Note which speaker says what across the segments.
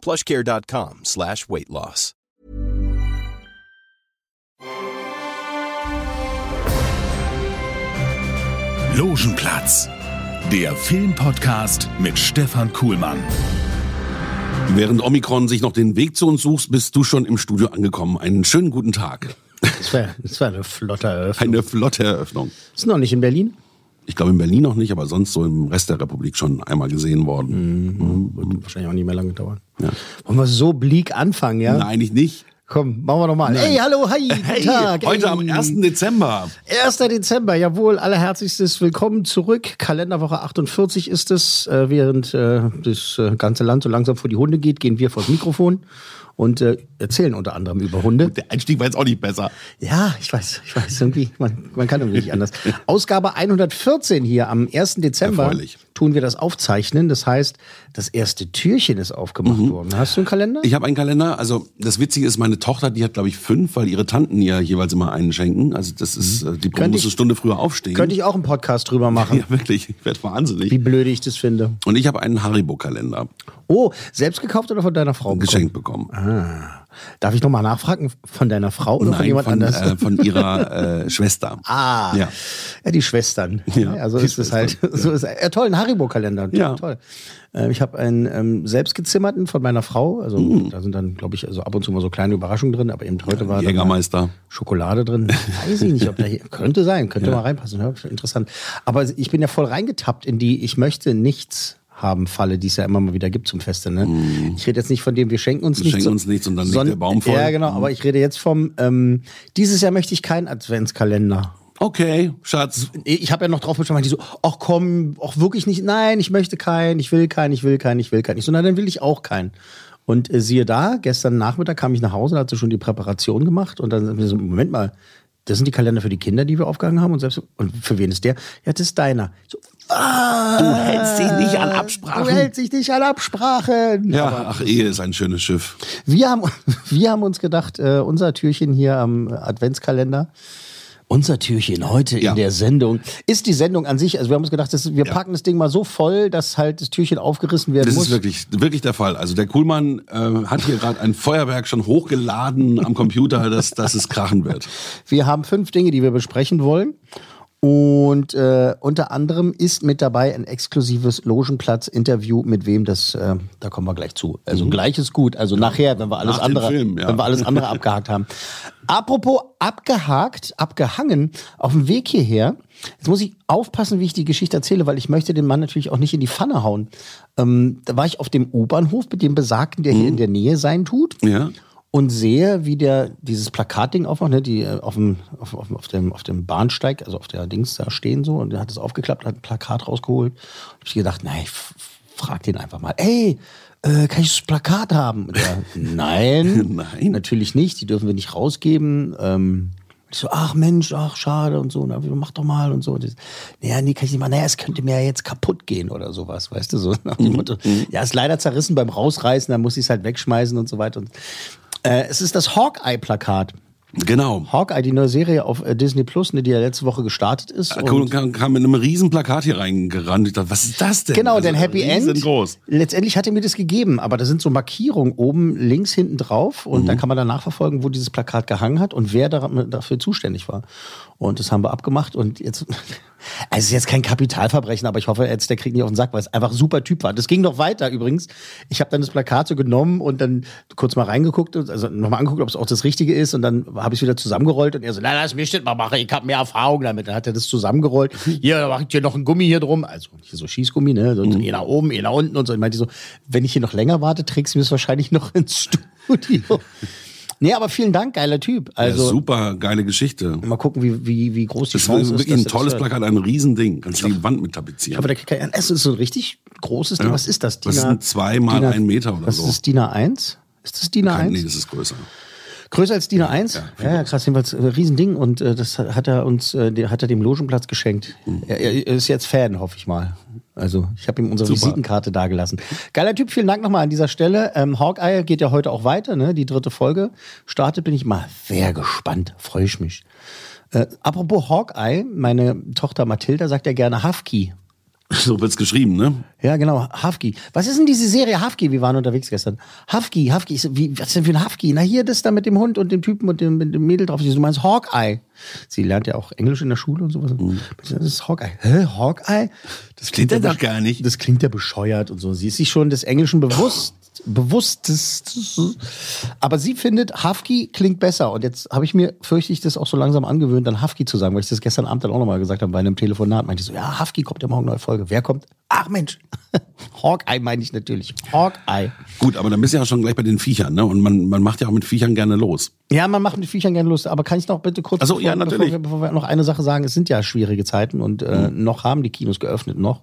Speaker 1: plushcare.com slash weight loss.
Speaker 2: Logenplatz, der Filmpodcast mit Stefan Kuhlmann.
Speaker 3: Während Omikron sich noch den Weg zu uns suchst, bist du schon im Studio angekommen. Einen schönen guten Tag.
Speaker 4: Das war, das war eine flotte Eröffnung.
Speaker 3: Eine flotte Eröffnung.
Speaker 4: Ist noch nicht in Berlin?
Speaker 3: Ich glaube in Berlin noch nicht, aber sonst so im Rest der Republik schon einmal gesehen worden.
Speaker 4: Mhm. Wird wahrscheinlich auch nicht mehr lange dauern.
Speaker 3: Ja.
Speaker 4: Wollen wir so bleak anfangen, ja?
Speaker 3: Nein, eigentlich nicht.
Speaker 4: Komm, machen wir doch mal.
Speaker 3: Nein.
Speaker 4: Hey, hallo, hi, guten
Speaker 3: Hey,
Speaker 4: Tag.
Speaker 3: heute
Speaker 4: hey.
Speaker 3: am 1. Dezember.
Speaker 4: 1. Dezember, jawohl, allerherzlichstes Willkommen zurück. Kalenderwoche 48 ist es. Äh, während äh, das äh, ganze Land so langsam vor die Hunde geht, gehen wir vors Mikrofon und äh, erzählen unter anderem über Hunde.
Speaker 3: Der Einstieg war jetzt auch nicht besser.
Speaker 4: Ja, ich weiß, ich weiß, irgendwie, man, man kann irgendwie nicht anders. Ausgabe 114 hier am 1. Dezember
Speaker 3: Erfreulich.
Speaker 4: Tun wir das aufzeichnen. Das heißt, das erste Türchen ist aufgemacht worden. Hast du einen Kalender?
Speaker 3: Mhm. Ich habe einen Kalender. Also das Witzige ist, meine Tochter, die hat glaube ich fünf, weil ihre Tanten ihr jeweils immer einen schenken. Also das ist, äh, die muss eine Stunde früher aufstehen.
Speaker 4: Könnte ich auch einen Podcast drüber machen,
Speaker 3: ja, wirklich. Ich werde wahnsinnig.
Speaker 4: wie blöd ich das finde.
Speaker 3: Und ich habe einen Haribo-Kalender
Speaker 4: Oh, selbst gekauft oder von deiner Frau bekommen?
Speaker 3: geschenkt bekommen.
Speaker 4: Darf ich nochmal nachfragen? Von deiner Frau oder von
Speaker 3: Nein,
Speaker 4: jemand
Speaker 3: von,
Speaker 4: anders?
Speaker 3: äh, von ihrer äh, Schwester.
Speaker 4: Ah,
Speaker 3: Ja.
Speaker 4: ja. die Schwestern.
Speaker 3: Ja,
Speaker 4: Ja, so
Speaker 3: die
Speaker 4: ist es halt. So ist, ja, toll, ein Haribo-Kalender.
Speaker 3: Ja.
Speaker 4: Toll. Ähm, ich habe einen ähm, selbstgezimmerten von meiner Frau. Also
Speaker 3: Mm.
Speaker 4: da sind dann, glaube ich, also ab und zu mal so kleine Überraschungen drin, aber eben heute war
Speaker 3: Jägermeister.
Speaker 4: Schokolade drin. Weiß ich nicht, ob da hier, könnte sein, könnte mal reinpassen. Interessant. Aber ich bin ja voll reingetappt in die, ich möchte nichts haben Falle, die es ja immer mal wieder gibt zum Feste. Ne? Ich rede jetzt nicht von dem, wir schenken uns
Speaker 3: Wir
Speaker 4: nichts.
Speaker 3: Mm. schenken uns nichts und dann liegt der Baum voll.
Speaker 4: Ja, genau, aber ich rede jetzt vom, ähm, dieses Jahr möchte ich keinen Adventskalender.
Speaker 3: Okay, Schatz.
Speaker 4: Ich habe ja noch drauf bestanden, die so, ach komm, auch wirklich nicht, nein, ich möchte keinen, ich will keinen, ich will keinen, ich will keinen. Ich so, na, dann will ich auch keinen. Und äh, siehe da, gestern Nachmittag kam ich nach Hause, da hat sie schon die Präparation gemacht und dann sind wir so, Moment mal, das sind die Kalender für die Kinder, die wir aufgehangen haben und selbst, und für wen ist der? Ja, das ist deiner. So, ah,
Speaker 3: Du hältst dich nicht an
Speaker 4: du
Speaker 3: Absprachen.
Speaker 4: hältst dich nicht an Absprachen.
Speaker 3: Ja, ach, Ehe ist ein schönes Schiff.
Speaker 4: Wir haben, wir haben uns gedacht, äh, unser Türchen hier am Adventskalender, unser Türchen heute
Speaker 3: Ja.
Speaker 4: in der Sendung, ist die Sendung an sich, also wir haben uns gedacht, das, wir
Speaker 3: Ja.
Speaker 4: packen das Ding mal so voll, dass halt das Türchen aufgerissen werden
Speaker 3: Das
Speaker 4: muss.
Speaker 3: ist wirklich, wirklich der Fall. Also der Kuhlmann äh, hat hier gerade ein Feuerwerk schon hochgeladen am Computer, dass, dass es krachen wird.
Speaker 4: Wir haben fünf Dinge, die wir besprechen wollen. Und äh, unter anderem ist mit dabei ein exklusives Logenplatz-Interview, mit wem das, äh, da kommen wir gleich zu. Also gleich ist gut. Also nachher, wenn wir alles
Speaker 3: Nach
Speaker 4: andere,
Speaker 3: Film, ja.
Speaker 4: wenn wir alles andere abgehakt haben. Apropos abgehakt, abgehangen, auf dem Weg hierher. Jetzt muss ich aufpassen, wie ich die Geschichte erzähle, weil ich möchte den Mann natürlich auch nicht in die Pfanne hauen. Ähm, da war ich auf dem U-Bahnhof mit dem Besagten, der hier in der Nähe sein tut
Speaker 3: Ja.
Speaker 4: Und sehe, wie der dieses Plakatding aufmacht, ne, die äh, auf dem, auf, auf, auf, dem, auf dem Bahnsteig, also auf der Dings da stehen so, und der hat es aufgeklappt, hat ein Plakat rausgeholt. Und hab ich gedacht, nein, ich frag den einfach mal, ey, äh, kann ich das Plakat haben? Und der, nein,
Speaker 3: Nein.
Speaker 4: natürlich nicht, die dürfen wir nicht rausgeben. Ähm, ich so, ach Mensch, ach schade und so, na, mach doch mal und so. Und das, naja, nee, kann ich nicht machen. Naja, es könnte mir ja jetzt kaputt gehen oder sowas, weißt du, so nach dem Motto. Ja, ist leider zerrissen beim Rausreißen, dann muss ich es halt wegschmeißen und so weiter. Und, äh, es ist das Hawkeye-Plakat.
Speaker 3: Genau.
Speaker 4: Hawkeye, die neue Serie auf äh, Disney Plus, ne, die ja letzte Woche gestartet ist.
Speaker 3: Kuhl
Speaker 4: Und
Speaker 3: kam, kam mit einem riesen Plakat hier reingerannt. Ich dachte, was ist das denn?
Speaker 4: Genau,
Speaker 3: Also,
Speaker 4: denn Happy End.
Speaker 3: riesengroß.
Speaker 4: Letztendlich hat er mir das gegeben, aber da sind so Markierungen oben links hinten drauf und
Speaker 3: Mhm.
Speaker 4: da kann man dann nachverfolgen, wo dieses Plakat gehangen hat und wer da, dafür zuständig war. Und das haben wir abgemacht und jetzt, also es ist jetzt kein Kapitalverbrechen, aber ich hoffe jetzt, der kriegt nicht auf den Sack, weil es einfach ein super Typ war. Das ging noch weiter übrigens. Ich habe dann das Plakat so genommen und dann kurz mal reingeguckt, also nochmal angeguckt, ob es auch das Richtige ist und dann habe ich es wieder zusammengerollt und er so, na, lass mich das mal machen, ich habe mehr Erfahrung damit. Dann hat er das zusammengerollt. Hier, da mache ich dir noch ein Gummi hier drum, also hier so Schießgummi, ne, so eh nach oben, eh nach unten und so. Ich meinte so, wenn ich hier noch länger warte, trägst du mir es wahrscheinlich noch ins Studio. Nee, aber vielen Dank, geiler Typ. Also
Speaker 3: ja, super geile Geschichte.
Speaker 4: mal gucken, wie, wie, wie groß die
Speaker 3: Das ist
Speaker 4: Chance ist.
Speaker 3: wirklich ein tolles. Plakat, ein Riesending. Kannst du die Wand mit tapezieren.
Speaker 4: Aber der kein, es ist so ein richtig großes Ding.
Speaker 3: Ja.
Speaker 4: Was ist das?
Speaker 3: Das sind zwei mal ein Meter oder
Speaker 4: was
Speaker 3: so.
Speaker 4: ist das, DIN A1? Ist das DIN A1?
Speaker 3: Nee, das ist größer.
Speaker 4: Größer als DIN A1?
Speaker 3: Ja,
Speaker 4: Ja, ja, krass, jedenfalls äh, Riesending und äh, das hat er uns, äh, hat er dem Logenplatz geschenkt. Er, er ist jetzt Fan, hoffe ich mal. Also ich habe ihm unsere
Speaker 3: Super.
Speaker 4: Visitenkarte dagelassen. Geiler Typ, vielen Dank nochmal an dieser Stelle. Ähm, Hawkeye geht ja heute auch weiter, ne? Die dritte Folge startet, bin ich mal sehr gespannt, freue ich mich. Äh, apropos Hawkeye, meine Tochter Mathilda sagt ja gerne Husky.
Speaker 3: So wird's geschrieben, ne?
Speaker 4: Ja, genau, Husky. Was ist denn diese Serie Husky? Wir waren unterwegs gestern. Ist, wie, was ist denn für ein Husky? Na hier, das da mit dem Hund und dem Typen und dem, mit dem Mädel drauf. Du meinst Hawkeye. Sie lernt ja auch Englisch in der Schule und sowas. Das ist Hawkeye. Hä, Hawkeye? Das
Speaker 3: klingt ja
Speaker 4: ja
Speaker 3: doch gar nicht.
Speaker 4: Das klingt ja bescheuert und so. Sie ist sich schon des Englischen bewusst. Bewusstes. Aber sie findet, Husky klingt besser. Und jetzt habe ich mir, fürchte ich, das auch so langsam angewöhnt, dann Husky zu sagen, weil ich das gestern Abend dann auch nochmal gesagt habe bei einem Telefonat. Meinte ich so, ja, Husky kommt ja morgen neue Folge. Wer kommt? Ach Mensch. Hawkeye meine ich natürlich. Hawkeye.
Speaker 3: Gut, aber dann bist du ja schon gleich bei den Viechern, ne? Und man, man macht ja auch mit Viechern gerne los.
Speaker 4: Ja, man macht mit Viechern gerne Lust, aber kann ich noch bitte kurz,
Speaker 3: Ach so, ja,
Speaker 4: bevor,
Speaker 3: natürlich.
Speaker 4: wir, bevor wir noch eine Sache sagen, es sind ja schwierige Zeiten und äh, noch haben die Kinos geöffnet noch.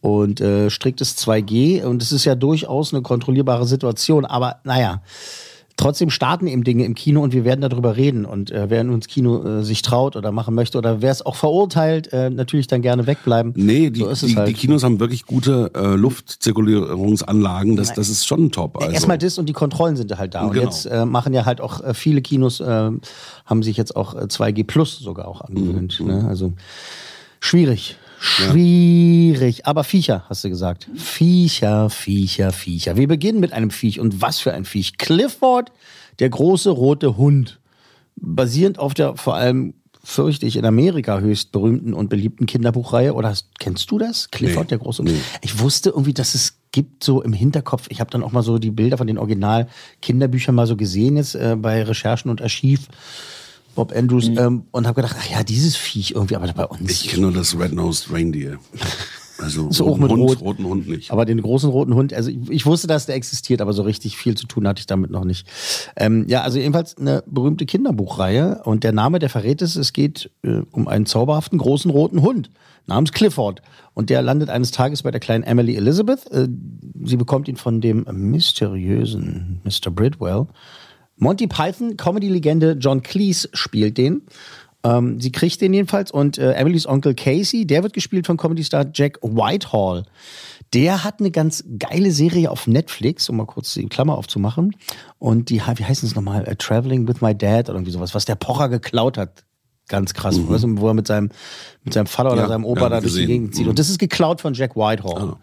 Speaker 4: Und äh, striktes 2G und es ist ja durchaus eine kontrollierbare Situation, aber naja, trotzdem starten eben Dinge im Kino und wir werden darüber reden. Und äh, wer ins Kino äh, sich traut oder machen möchte oder wer es auch verurteilt, äh, natürlich dann gerne wegbleiben.
Speaker 3: Nee, die,
Speaker 4: so ist es
Speaker 3: die,
Speaker 4: halt.
Speaker 3: die Kinos haben wirklich gute äh, Luftzirkulierungsanlagen. Das, das ist schon top. Also.
Speaker 4: Erstmal das und die Kontrollen sind halt da. Und
Speaker 3: Genau.
Speaker 4: jetzt äh, machen ja halt auch äh, viele Kinos, äh, haben sich jetzt auch äh, 2G Plus sogar auch angewöhnt.
Speaker 3: Mhm.
Speaker 4: Ne? Also schwierig. Schwierig. Aber Viecher, hast du gesagt. Viecher, Viecher, Viecher. Wir beginnen mit einem Viech. Und was für ein Viech? Clifford, der große rote Hund. Basierend auf der vor allem fürchte ich in Amerika höchst berühmten und beliebten Kinderbuchreihe. Oder hast, kennst du das? Clifford,
Speaker 3: Nee.
Speaker 4: der große
Speaker 3: Nee.
Speaker 4: Ich wusste irgendwie, dass es gibt so im Hinterkopf. Ich habe dann auch mal so die Bilder von den Original-Kinderbüchern mal so gesehen jetzt äh, bei Recherchen und Archiv. Bob Andrews ähm, und habe gedacht, ach ja, dieses Viech irgendwie, aber bei uns.
Speaker 3: Ich kenne nur das Red-Nosed Reindeer. Also
Speaker 4: So auch
Speaker 3: roten
Speaker 4: mit
Speaker 3: Hund,
Speaker 4: Rot.
Speaker 3: roten Hund nicht.
Speaker 4: Aber den großen roten Hund, also ich, ich wusste, dass der existiert, aber so richtig viel zu tun hatte ich damit noch nicht. Ähm, ja, also jedenfalls eine berühmte Kinderbuchreihe und der Name, der verrät es, es geht äh, um einen zauberhaften großen roten Hund namens Clifford und der landet eines Tages bei der kleinen Emily Elizabeth. Äh, sie bekommt ihn von dem mysteriösen Mr. Bridwell. Monty Python, Comedy-Legende John Cleese spielt den. Ähm, sie kriegt den jedenfalls und äh, Emilys Onkel Casey, der wird gespielt von Comedy-Star Jack Whitehall. Der hat eine ganz geile Serie auf Netflix, um mal kurz die Klammer aufzumachen. Und die, wie heißt es nochmal? Äh, Traveling with my Dad oder irgendwie sowas, was der Pocher geklaut hat. Ganz krass, weißt du, wo er mit seinem, mit seinem Vater oder
Speaker 3: Ja,
Speaker 4: seinem Opa
Speaker 3: ja,
Speaker 4: da durch die. Gegend zieht.
Speaker 3: Mhm.
Speaker 4: Und das ist geklaut von Jack Whitehall.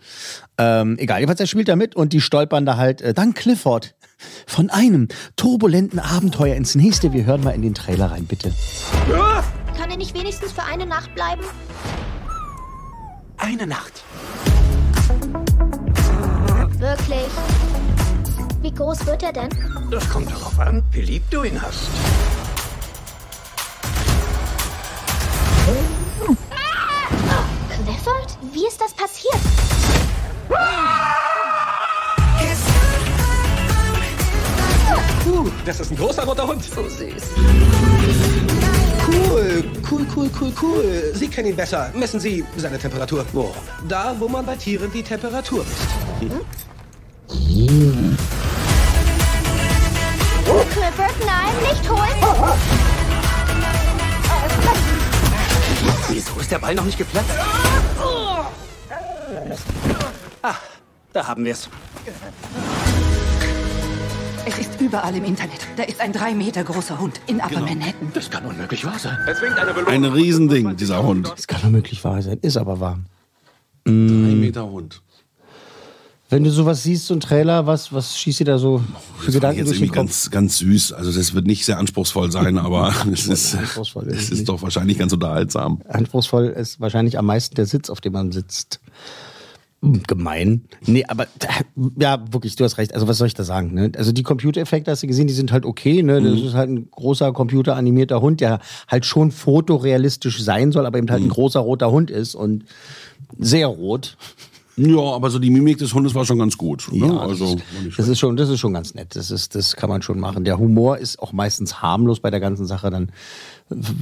Speaker 4: Ähm, egal, jedenfalls er spielt da mit und die stolpern da halt äh, dank Clifford von einem turbulenten Abenteuer ins nächste. Wir hören mal in den Trailer rein, bitte.
Speaker 5: Kann er nicht wenigstens für eine Nacht bleiben?
Speaker 6: Eine Nacht.
Speaker 5: Wirklich? Wie groß wird er denn?
Speaker 6: Das kommt darauf an, wie lieb du ihn hast.
Speaker 5: Clifford? Wie ist das passiert?
Speaker 6: Uh, das ist ein großer roter Hund. So süß. Cool, cool, cool, cool, cool. Sie kennen ihn besser. Messen Sie seine Temperatur. Wo? Da, wo man bei Tieren die Temperatur misst.
Speaker 5: Clifford, nein, nicht holen!
Speaker 6: Wieso ist der Ball noch nicht geplatzt? Ah, da haben wir es.
Speaker 7: Es ist überall im Internet. Da ist ein drei Meter großer Hund in Upper Manhattan.
Speaker 6: Das kann unmöglich wahr sein.
Speaker 3: Ein Riesending, dieser Hund.
Speaker 4: Das kann doch möglich wahr sein, ist aber wahr.
Speaker 3: Drei Meter Hund.
Speaker 4: Wenn du sowas siehst, so ein Trailer, was, was schießt dir da so für
Speaker 3: Das
Speaker 4: Gedanken
Speaker 3: jetzt
Speaker 4: durch den
Speaker 3: irgendwie
Speaker 4: Kopf?
Speaker 3: ganz, ganz süß. Also das wird nicht sehr anspruchsvoll sein, aber es ist, es
Speaker 4: es
Speaker 3: ist doch wahrscheinlich ganz unterhaltsam.
Speaker 4: Anspruchsvoll ist wahrscheinlich am meisten der Sitz, auf dem man sitzt. Hm, Gemein. Nee, aber ja, wirklich, du hast recht. Also was soll ich da sagen? Ne? Also die Computereffekte hast du gesehen, die sind halt okay. Ne? Das ist halt ein großer computeranimierter Hund, der halt schon fotorealistisch sein soll, aber eben halt ein großer roter Hund ist und sehr rot.
Speaker 3: Ja, aber so die Mimik des Hundes war schon ganz gut. Ne?
Speaker 4: Ja,
Speaker 3: also,
Speaker 4: das, ist, das ist schon, das ist schon ganz nett. Das ist, das kann man schon machen. Der Humor ist auch meistens harmlos bei der ganzen Sache. Dann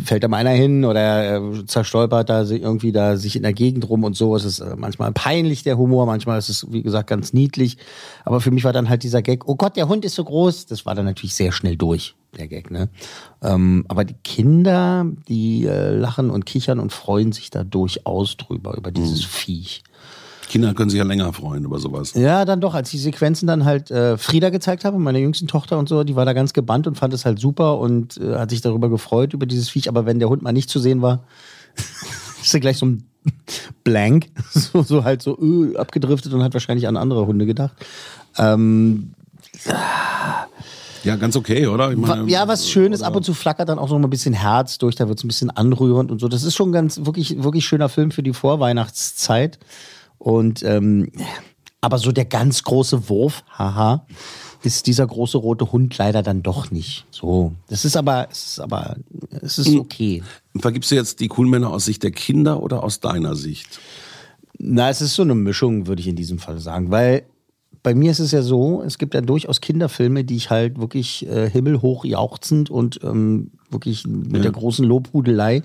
Speaker 4: fällt da mal einer hin oder er zerstolpert da irgendwie da sich in der Gegend rum und so. Es ist äh, manchmal peinlich der Humor, manchmal ist es wie gesagt ganz niedlich. Aber für mich war dann halt dieser Gag: Oh Gott, der Hund ist so groß. Das war dann natürlich sehr schnell durch der Gag. Ne? Ähm, aber die Kinder, die äh, lachen und kichern und freuen sich da durchaus drüber über dieses Viech.
Speaker 3: Kinder können sich ja länger freuen über sowas.
Speaker 4: Ja, dann doch, als die Sequenzen dann halt äh, Frieda gezeigt habe, meine jüngsten Tochter und so, die war da ganz gebannt und fand es halt super und äh, hat sich darüber gefreut, über dieses Viech. Aber wenn der Hund mal nicht zu sehen war, ist er gleich so ein Blank, so, so halt so öh, abgedriftet und hat wahrscheinlich an andere Hunde gedacht. Ähm,
Speaker 3: Ja, ganz okay, oder? Meine,
Speaker 4: ja, was schön ist, ab und zu flackert dann auch so mal ein bisschen Herz durch, da wird es ein bisschen anrührend und so. Das ist schon ganz, wirklich, wirklich schöner Film für die Vorweihnachtszeit. Und ähm, aber so der ganz große Wurf, haha, ist dieser große rote Hund leider dann doch nicht. So, das ist aber, es ist aber, es ist okay.
Speaker 3: Vergibst du jetzt die Coolmänner aus Sicht der Kinder oder aus deiner Sicht?
Speaker 4: Na, es ist so eine Mischung, würde ich in diesem Fall sagen, weil bei mir ist es ja so, es gibt ja durchaus Kinderfilme, die ich halt wirklich äh, himmelhoch jauchzend und ähm, wirklich mit der großen Lobhudelei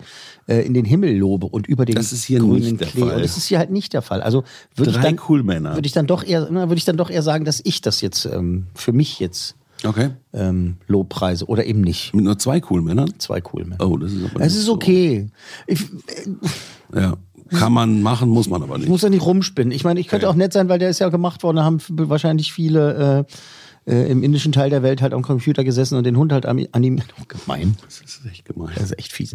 Speaker 4: äh, in den Himmel lobe und über den
Speaker 3: Das ist hier
Speaker 4: grünen
Speaker 3: nicht der
Speaker 4: Klee.
Speaker 3: Fall.
Speaker 4: Und das ist hier halt nicht der Fall. Also würde ich dann
Speaker 3: Coolmänner.
Speaker 4: würde ich dann doch eher, würde ich dann doch eher sagen, dass ich das jetzt ähm, für mich jetzt
Speaker 3: Okay.
Speaker 4: ähm, Lobpreise oder eben nicht.
Speaker 3: Mit nur zwei Coolmännern?
Speaker 4: Zwei Coolmänner.
Speaker 3: Oh, das ist aber
Speaker 4: Es ist
Speaker 3: so.
Speaker 4: okay. Ich,
Speaker 3: Ja. Kann man machen, muss man aber
Speaker 4: Ich
Speaker 3: nicht.
Speaker 4: muss ja nicht rumspinnen. Ich meine, ich könnte
Speaker 3: Okay.
Speaker 4: auch nett sein, weil der ist ja gemacht worden. Da haben wahrscheinlich viele äh, äh, im indischen Teil der Welt halt am Computer gesessen und den Hund halt animiert. Oh, gemein.
Speaker 3: Das ist echt gemein.
Speaker 4: Das ist echt fies.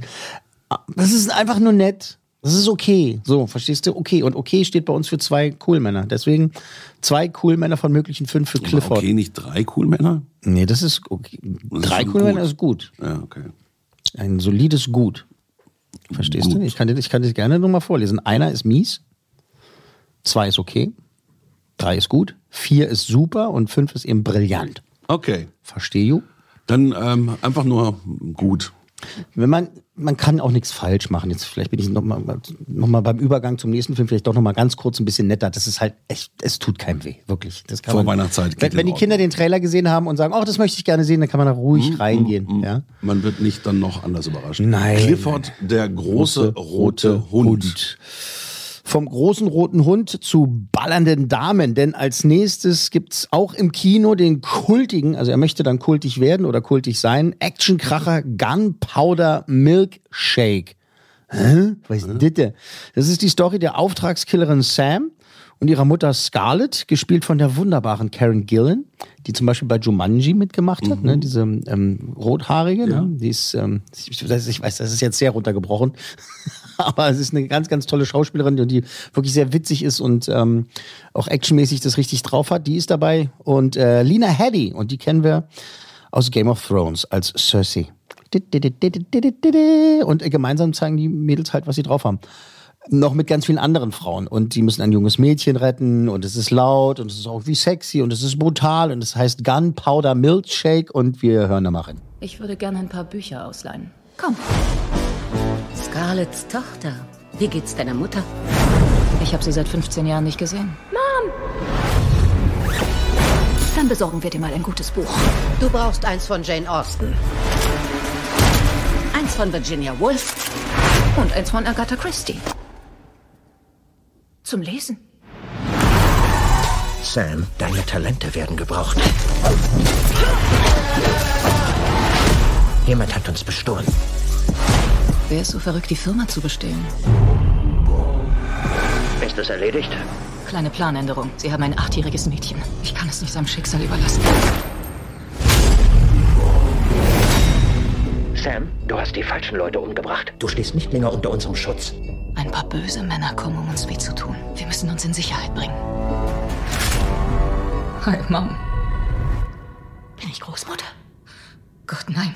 Speaker 4: Ah, Das ist einfach nur nett. Das ist okay. So, verstehst du? Okay. Und okay steht bei uns für zwei Coolmänner. Deswegen zwei Coolmänner von möglichen fünf für Clifford.
Speaker 3: Okay, nicht drei Coolmänner?
Speaker 4: Nee, das ist okay.
Speaker 3: Das
Speaker 4: Drei Coolmänner ist gut.
Speaker 3: Ja, okay.
Speaker 4: Ein solides Gut. Verstehst du?
Speaker 3: Gut.
Speaker 4: Ich kann dir, ich kann dir gerne nochmal vorlesen. Einer ist mies, zwei ist okay, drei ist gut, vier ist super und fünf ist eben brillant.
Speaker 3: Okay.
Speaker 4: Versteh du?
Speaker 3: Dann ähm, einfach nur gut.
Speaker 4: Wenn man, man kann auch nichts falsch machen. Jetzt vielleicht bin ich nochmal noch mal beim Übergang zum nächsten Film vielleicht doch nochmal ganz kurz ein bisschen netter. Das ist halt echt, es tut keinem weh, wirklich. Das kann
Speaker 3: Vor
Speaker 4: man,
Speaker 3: Weihnachtszeit
Speaker 4: Wenn, wenn die. Kinder den Trailer gesehen haben und sagen, oh, das möchte ich gerne sehen, dann kann man da ruhig reingehen. Ja?
Speaker 3: Man wird nicht dann noch anders überrascht.
Speaker 4: Nein.
Speaker 3: Clifford, der große rote Hund.
Speaker 4: Vom großen roten Hund zu ballernden Damen, denn als nächstes gibt's auch im Kino den kultigen, also er möchte dann kultig werden oder kultig sein, Actionkracher Gunpowder Milkshake. Hä? Was ist das denn? Das ist die Story der Auftragskillerin Sam und ihrer Mutter Scarlett, gespielt von der wunderbaren Karen Gillan, die zum Beispiel bei Jumanji mitgemacht hat, ne? diese ähm, rothaarige. Ne? Die ist, ähm, ich weiß, das ist jetzt sehr runtergebrochen, aber es ist eine ganz, ganz tolle Schauspielerin, die wirklich sehr witzig ist und ähm, auch actionmäßig das richtig drauf hat. Die ist dabei und äh, Lina Headey und die kennen wir aus Game of Thrones als Cersei. Und gemeinsam zeigen die Mädels halt, was sie drauf haben. Noch mit ganz vielen anderen Frauen. Und die müssen ein junges Mädchen retten. Und es ist laut und es ist auch wie sexy und es ist brutal. Und es heißt Gunpowder Milkshake. Und wir hören da mal rein.
Speaker 8: Ich würde gerne ein paar Bücher ausleihen. Komm,
Speaker 9: Scarletts Tochter. Wie geht's deiner Mutter?
Speaker 8: ich habe sie seit 15 Jahren nicht gesehen. Dann besorgen wir dir mal ein gutes Buch.
Speaker 9: Du brauchst eins von Jane Austen. Eins von Virginia Woolf.
Speaker 8: Und eins von Agatha Christie. Zum Lesen.
Speaker 6: Sam, deine Talente werden gebraucht. Jemand hat uns bestohlen.
Speaker 8: Wer ist so verrückt, die Firma zu bestehlen?
Speaker 6: Ist es erledigt?
Speaker 8: Kleine Planänderung. Sie haben ein achtjähriges Mädchen. Ich kann es nicht seinem Schicksal überlassen.
Speaker 6: Sam, du hast die falschen Leute umgebracht. Du stehst nicht länger unter unserem Schutz.
Speaker 8: Ein paar böse Männer kommen, um uns weh zu tun. Wir müssen uns in Sicherheit bringen. Hi, Mom. Bin ich Großmutter? Gott, nein.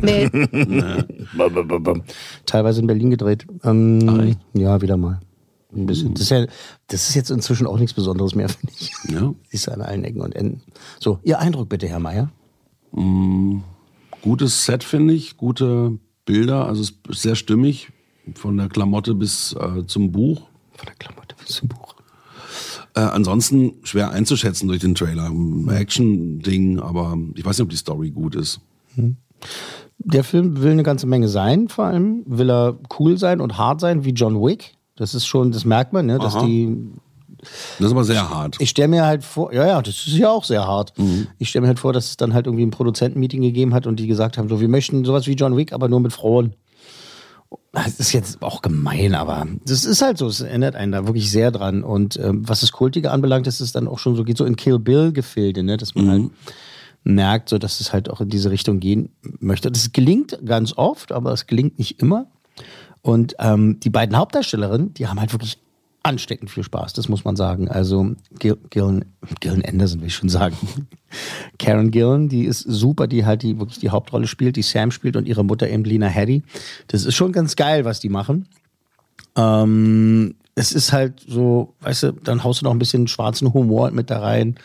Speaker 4: Teilweise in Berlin gedreht. Ähm, ja, wieder mal. Ein bisschen. Das ist, ja, das ist jetzt inzwischen auch nichts Besonderes mehr, finde ich.
Speaker 3: Ja.
Speaker 4: Siehst du an allen Ecken und Enden. So, Ihr Eindruck bitte, Herr Meier.
Speaker 3: Gutes Set, finde ich. Gute Bilder. Also es ist sehr stimmig. Von der Klamotte bis äh, zum Buch.
Speaker 4: Von der Klamotte bis zum Buch.
Speaker 3: Äh, ansonsten schwer einzuschätzen durch den Trailer. Ein Action-Ding, aber ich weiß nicht, ob die Story gut ist.
Speaker 4: Der Film will eine ganze Menge sein, vor allem will er cool sein und hart sein wie John Wick. Das ist schon, das merkt man, ne, dass
Speaker 3: Aha.
Speaker 4: die
Speaker 3: Das ist aber sehr hart.
Speaker 4: Ich stelle mir halt vor, ja, ja, das ist ja auch sehr hart. Ich stelle mir halt vor, dass es dann halt irgendwie ein Produzentenmeeting gegeben hat und die gesagt haben, so, wir möchten sowas wie John Wick, aber nur mit Frauen. Das ist jetzt auch gemein, aber das ist halt so, es erinnert einen da wirklich sehr dran. Und ähm, was das Kultige anbelangt, ist es dann auch schon so, geht so in Kill Bill-Gefilde, ne, dass man halt merkt, so dass es halt auch in diese Richtung gehen möchte. Das gelingt ganz oft, aber es gelingt nicht immer. Und ähm, die beiden Hauptdarstellerinnen, die haben halt wirklich ansteckend viel Spaß, das muss man sagen. Also Gil Gillen, Anderson will ich schon sagen. Karen Gillen, die ist super, die halt die wirklich die Hauptrolle spielt, die Sam spielt und ihre Mutter eben Lena Headey. Das ist schon ganz geil, was die machen. Ähm, es ist halt so, weißt du, dann haust du noch ein bisschen schwarzen Humor mit da rein.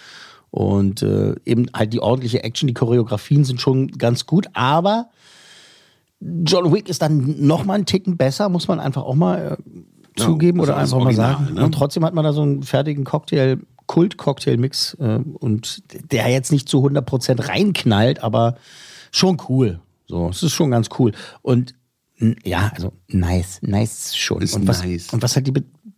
Speaker 4: Und äh, eben halt die ordentliche Action, die Choreografien sind schon ganz gut, aber John Wick ist dann noch mal einen Ticken besser, muss man einfach auch mal äh, zugeben
Speaker 3: das
Speaker 4: oder einfach mal
Speaker 3: original,
Speaker 4: sagen.
Speaker 3: ne?
Speaker 4: Und trotzdem hat man da so einen fertigen Cocktail, Kult-Cocktail-Mix äh, und der jetzt nicht zu 100% reinknallt, aber schon cool. So, es ist schon ganz cool. Und ja, also nice, nice schon.
Speaker 3: Ist
Speaker 4: und, was,
Speaker 3: nice.
Speaker 4: und was halt die,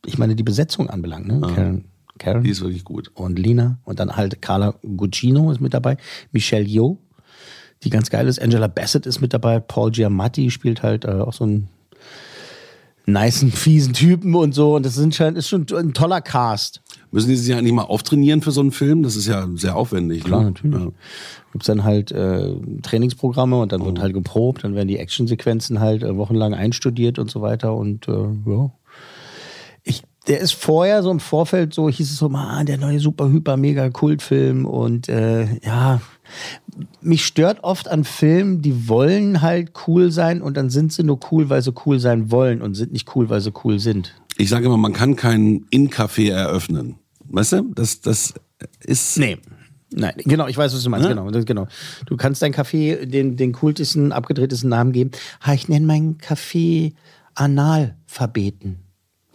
Speaker 4: ich meine, die Besetzung anbelangt, ne? Karen, Karen
Speaker 3: Die ist wirklich gut.
Speaker 4: und Lina und dann halt Carla Gugino ist mit dabei, Michelle Yeoh, die ganz geil ist, Angela Bassett ist mit dabei, Paul Giamatti spielt halt äh, auch so einen nicen, fiesen Typen und so und das sind schon, ist schon ein toller Cast.
Speaker 3: Müssen die sich ja nicht mal auftrainieren für so einen Film? Das ist ja sehr aufwendig.
Speaker 4: Klar,
Speaker 3: ne?
Speaker 4: natürlich.
Speaker 3: Ja.
Speaker 4: Gibt's dann halt äh, Trainingsprogramme und dann wird halt geprobt, dann werden die Actionsequenzen halt äh, wochenlang einstudiert und so weiter und äh, ja. Der ist vorher so im Vorfeld so, hieß es so, man, der neue super hyper mega Kultfilm und äh, ja, mich stört oft an Filmen, die wollen halt cool sein und dann sind sie nur cool, weil sie cool sein wollen und sind nicht cool, weil sie cool sind.
Speaker 3: Ich sage immer, man kann kein In-Café eröffnen. Weißt du? Das, das ist.
Speaker 4: Nee. Nein, genau, ich weiß, was du meinst,
Speaker 3: Ja.
Speaker 4: genau, das, genau. Du kannst dein Café den, den kultesten, abgedrehtesten Namen geben. Ha, ich nenne mein Café Analphabeten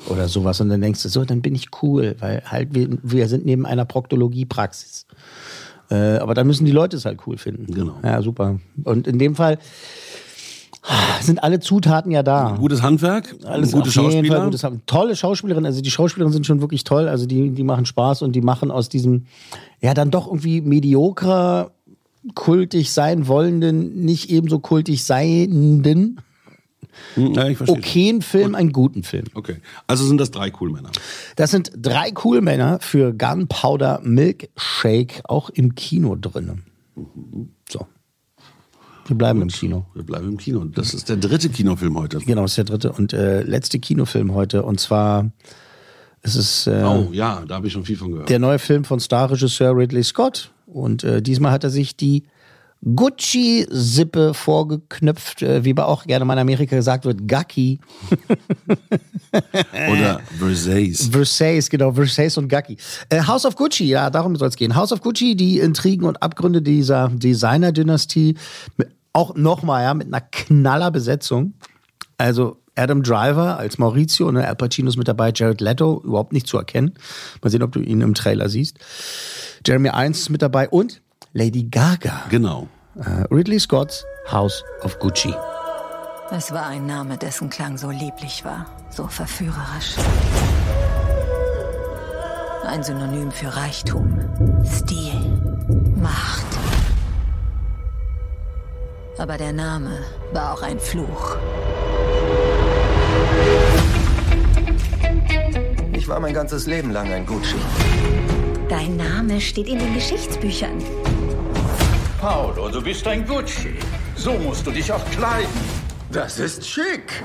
Speaker 4: oder sowas. Und dann denkst du, so, dann bin ich cool, weil halt wir, wir sind neben einer Proktologie-Praxis. Äh, aber dann müssen die Leute es halt cool finden.
Speaker 3: Genau.
Speaker 4: Ja, super. Und in dem Fall sind alle Zutaten ja da.
Speaker 3: Gutes Handwerk,
Speaker 4: Alles
Speaker 3: gute
Speaker 4: Fall
Speaker 3: Schauspieler.
Speaker 4: Gutes, tolle Schauspielerin, also die Schauspielerinnen sind schon wirklich toll, also die, die machen Spaß und die machen aus diesem, ja, dann doch irgendwie mediokrer, kultig sein wollenden, nicht ebenso kultig seienden,
Speaker 3: ja, ich verstehe.
Speaker 4: okayen Film einen guten Film.
Speaker 3: Okay. Also sind das drei cool Männer.
Speaker 4: Das sind drei cool Männer für Gunpowder Milkshake auch im Kino drin. So. Wir bleiben im Kino.
Speaker 3: Wir bleiben im Kino. Das ist der dritte Kinofilm heute.
Speaker 4: Genau, das ist der dritte und äh, letzte Kinofilm heute. Und zwar ist es äh,
Speaker 3: Oh ja, da habe ich schon viel von gehört.
Speaker 4: der neue Film von Starregisseur Ridley Scott. Und äh, diesmal hat er sich die Gucci-Sippe vorgeknüpft, äh, wie bei auch gerne mal in Amerika gesagt wird, Gucky.
Speaker 3: Oder Versace.
Speaker 4: Versace, genau, Versace und Gucky. Äh, House of Gucci, ja, darum soll es gehen. House of Gucci, die Intrigen und Abgründe dieser Designer-Dynastie, auch nochmal, ja, mit einer knaller Besetzung. Also Adam Driver als Maurizio, ne, Al Pacino ist mit dabei, Jared Leto, überhaupt nicht zu erkennen. Mal sehen, ob du ihn im Trailer siehst. Jeremy Irons ist mit dabei und Lady Gaga.
Speaker 3: Genau.
Speaker 4: Äh, Ridley Scott's House of Gucci.
Speaker 7: Es war ein Name, dessen Klang so lieblich war, so verführerisch. Ein Synonym für Reichtum, Stil, Macht. Aber der Name war auch ein Fluch.
Speaker 10: Ich war mein ganzes Leben lang ein Gucci.
Speaker 8: Dein Name steht in den Geschichtsbüchern.
Speaker 11: Paolo, du bist ein Gucci. So musst du dich auch kleiden.
Speaker 10: Das ist schick.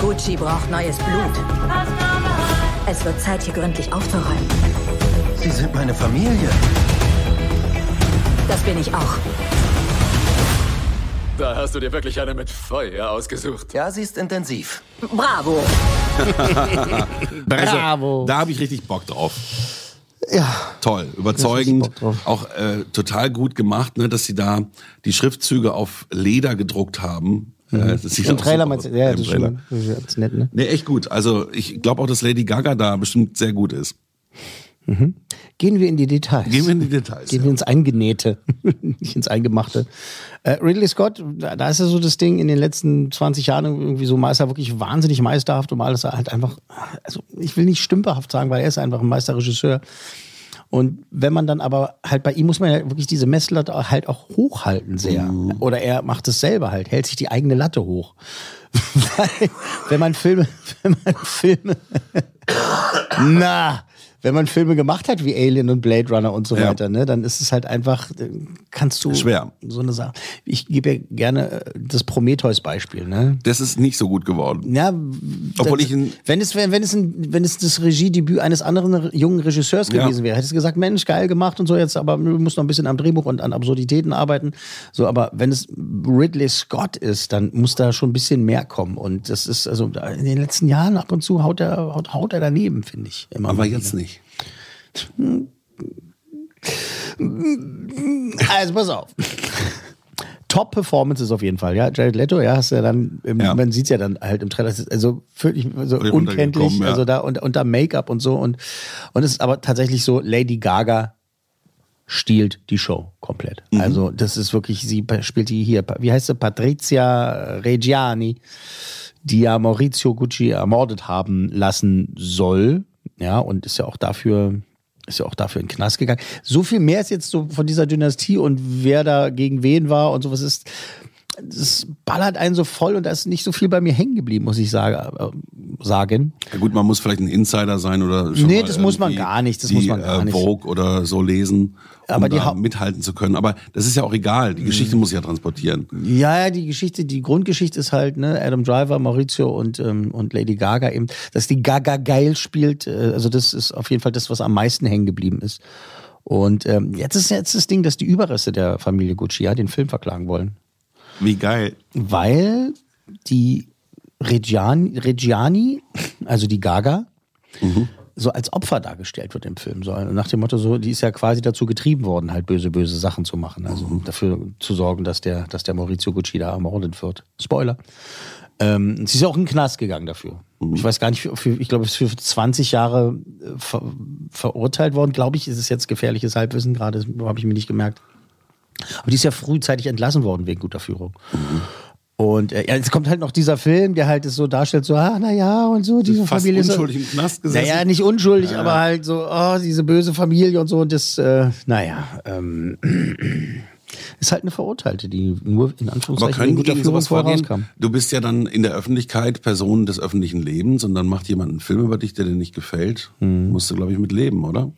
Speaker 7: Gucci braucht neues Blut.
Speaker 8: Es wird Zeit, hier gründlich aufzuräumen.
Speaker 10: Sie sind meine Familie.
Speaker 7: Das bin ich auch.
Speaker 12: Da hast du dir wirklich eine mit Feuer ausgesucht.
Speaker 10: Ja, sie ist intensiv.
Speaker 9: Bravo.
Speaker 3: Also, da habe ich richtig Bock drauf.
Speaker 4: Ja.
Speaker 3: Toll, überzeugend, auch äh, total gut gemacht, ne, dass sie da die Schriftzüge auf Leder gedruckt haben. Äh, das sieht
Speaker 4: Im
Speaker 3: auch
Speaker 4: Trailer meinst du? Ja,
Speaker 3: Im
Speaker 4: das ist, schon, das ist nett, ne?
Speaker 3: Nee, echt gut. Also ich glaube auch, dass Lady Gaga da bestimmt sehr gut ist.
Speaker 4: Gehen wir in die Details.
Speaker 3: Gehen wir in die Details.
Speaker 4: Gehen wir ins Eingenähte, nicht ins Eingemachte. Äh, Ridley Scott, da, da ist ja so das Ding in den letzten 20 Jahren irgendwie so Meister wirklich wahnsinnig meisterhaft und mal ist er halt einfach, also ich will nicht stümperhaft sagen, weil er ist einfach ein Meisterregisseur. Und wenn man dann aber halt bei ihm muss man ja wirklich diese Messlatte halt auch hochhalten sehr.
Speaker 3: Mhm.
Speaker 4: Oder er macht es selber halt, hält sich die eigene Latte hoch. Weil, wenn man Filme, wenn man Filme, na, wenn man Filme gemacht hat wie Alien und Blade Runner und so
Speaker 3: Ja.
Speaker 4: weiter, ne, dann ist es halt einfach, äh, kannst du
Speaker 3: Schwer.
Speaker 4: so eine Sache. Ich gebe ja gerne äh, das Prometheus-Beispiel, ne?
Speaker 3: Das ist nicht so gut geworden.
Speaker 4: Ja,
Speaker 3: Obwohl
Speaker 4: das,
Speaker 3: ich
Speaker 4: wenn es wenn, wenn es ein, wenn es das Regiedebüt eines anderen jungen Regisseurs
Speaker 3: Ja.
Speaker 4: gewesen wäre, hättest du gesagt, Mensch, geil gemacht und so jetzt, aber du musst noch ein bisschen am Drehbuch und an Absurditäten arbeiten. So, aber wenn es Ridley Scott ist, dann muss da schon ein bisschen mehr kommen und das ist also in den letzten Jahren ab und zu haut er haut, haut er daneben, finde ich. Immer
Speaker 3: Aber jetzt
Speaker 4: wieder.
Speaker 3: nicht.
Speaker 4: Also pass auf. Top Performances auf jeden Fall, ja. Jared Leto, ja, hast du ja dann, im,
Speaker 3: Ja.
Speaker 4: man sieht ja dann halt im Trailer, das ist also völlig so unkenntlich,
Speaker 3: ja.
Speaker 4: also da und unter Make-up und so und und es ist aber tatsächlich so, Lady Gaga stiehlt die Show komplett.
Speaker 3: Mhm.
Speaker 4: Also das ist wirklich, sie spielt die hier, wie heißt sie, Patrizia Reggiani, die ja Maurizio Gucci ermordet haben lassen soll, ja, und ist ja auch dafür ist ja auch dafür in den Knast gegangen. So viel mehr ist jetzt so von dieser Dynastie und wer da gegen wen war und sowas ist, das ballert einen so voll und da ist nicht so viel bei mir hängen geblieben, muss ich sagen. Äh, sagen.
Speaker 3: Ja gut, man muss vielleicht ein Insider sein oder schon
Speaker 4: Nee, das muss man gar nicht, das
Speaker 3: die,
Speaker 4: muss man gar
Speaker 3: äh,
Speaker 4: nicht.
Speaker 3: Vogue oder so lesen, um
Speaker 4: Aber die
Speaker 3: da mithalten zu können. Aber das ist ja auch egal. Die Geschichte muss ja transportieren.
Speaker 4: Ja, ja, die Geschichte, die Grundgeschichte ist halt, ne, Adam Driver, Maurizio und, ähm, und Lady Gaga eben, dass die Gaga geil spielt, äh, also das ist auf jeden Fall das, was am meisten hängen geblieben ist. Und ähm, jetzt ist jetzt das Ding, dass die Überreste der Familie Gucci ja den Film verklagen wollen.
Speaker 3: Wie geil.
Speaker 4: Weil die Reggiani, Reggiani also die Gaga, so als Opfer dargestellt wird im Film. So nach dem Motto, so, die ist ja quasi dazu getrieben worden, halt böse, böse Sachen zu machen. Also dafür zu sorgen, dass der, dass der Maurizio Gucci da ermordet wird. Spoiler. Ähm, sie ist ja auch in den Knast gegangen dafür. Ich weiß gar nicht, für, ich glaube, es ist für 20 Jahre äh, ver, verurteilt worden. Glaube ich, ist es jetzt gefährliches Halbwissen, gerade das habe ich mir nicht gemerkt. Aber die ist ja frühzeitig entlassen worden wegen guter Führung. Und äh, ja, jetzt kommt halt noch dieser Film, der halt es so darstellt, so, ah, na ja, und so, diese
Speaker 3: Fast
Speaker 4: Familie
Speaker 3: unschuldig im Knast gesessen.
Speaker 4: Naja, nicht unschuldig,
Speaker 3: Ja.
Speaker 4: aber halt so, oh, diese böse Familie und so. Und das, äh, naja, ähm, ist halt eine Verurteilte, die nur in
Speaker 3: Aber
Speaker 4: Anführungszeichen
Speaker 3: können
Speaker 4: wegen
Speaker 3: die
Speaker 4: guter Führung
Speaker 3: sowas vorgehen?
Speaker 4: rauskam.
Speaker 3: Du bist ja dann in der Öffentlichkeit Person des öffentlichen Lebens und dann macht jemand einen Film über dich, der dir nicht gefällt.
Speaker 4: Mhm.
Speaker 3: Musst du, glaube ich, mit leben, oder?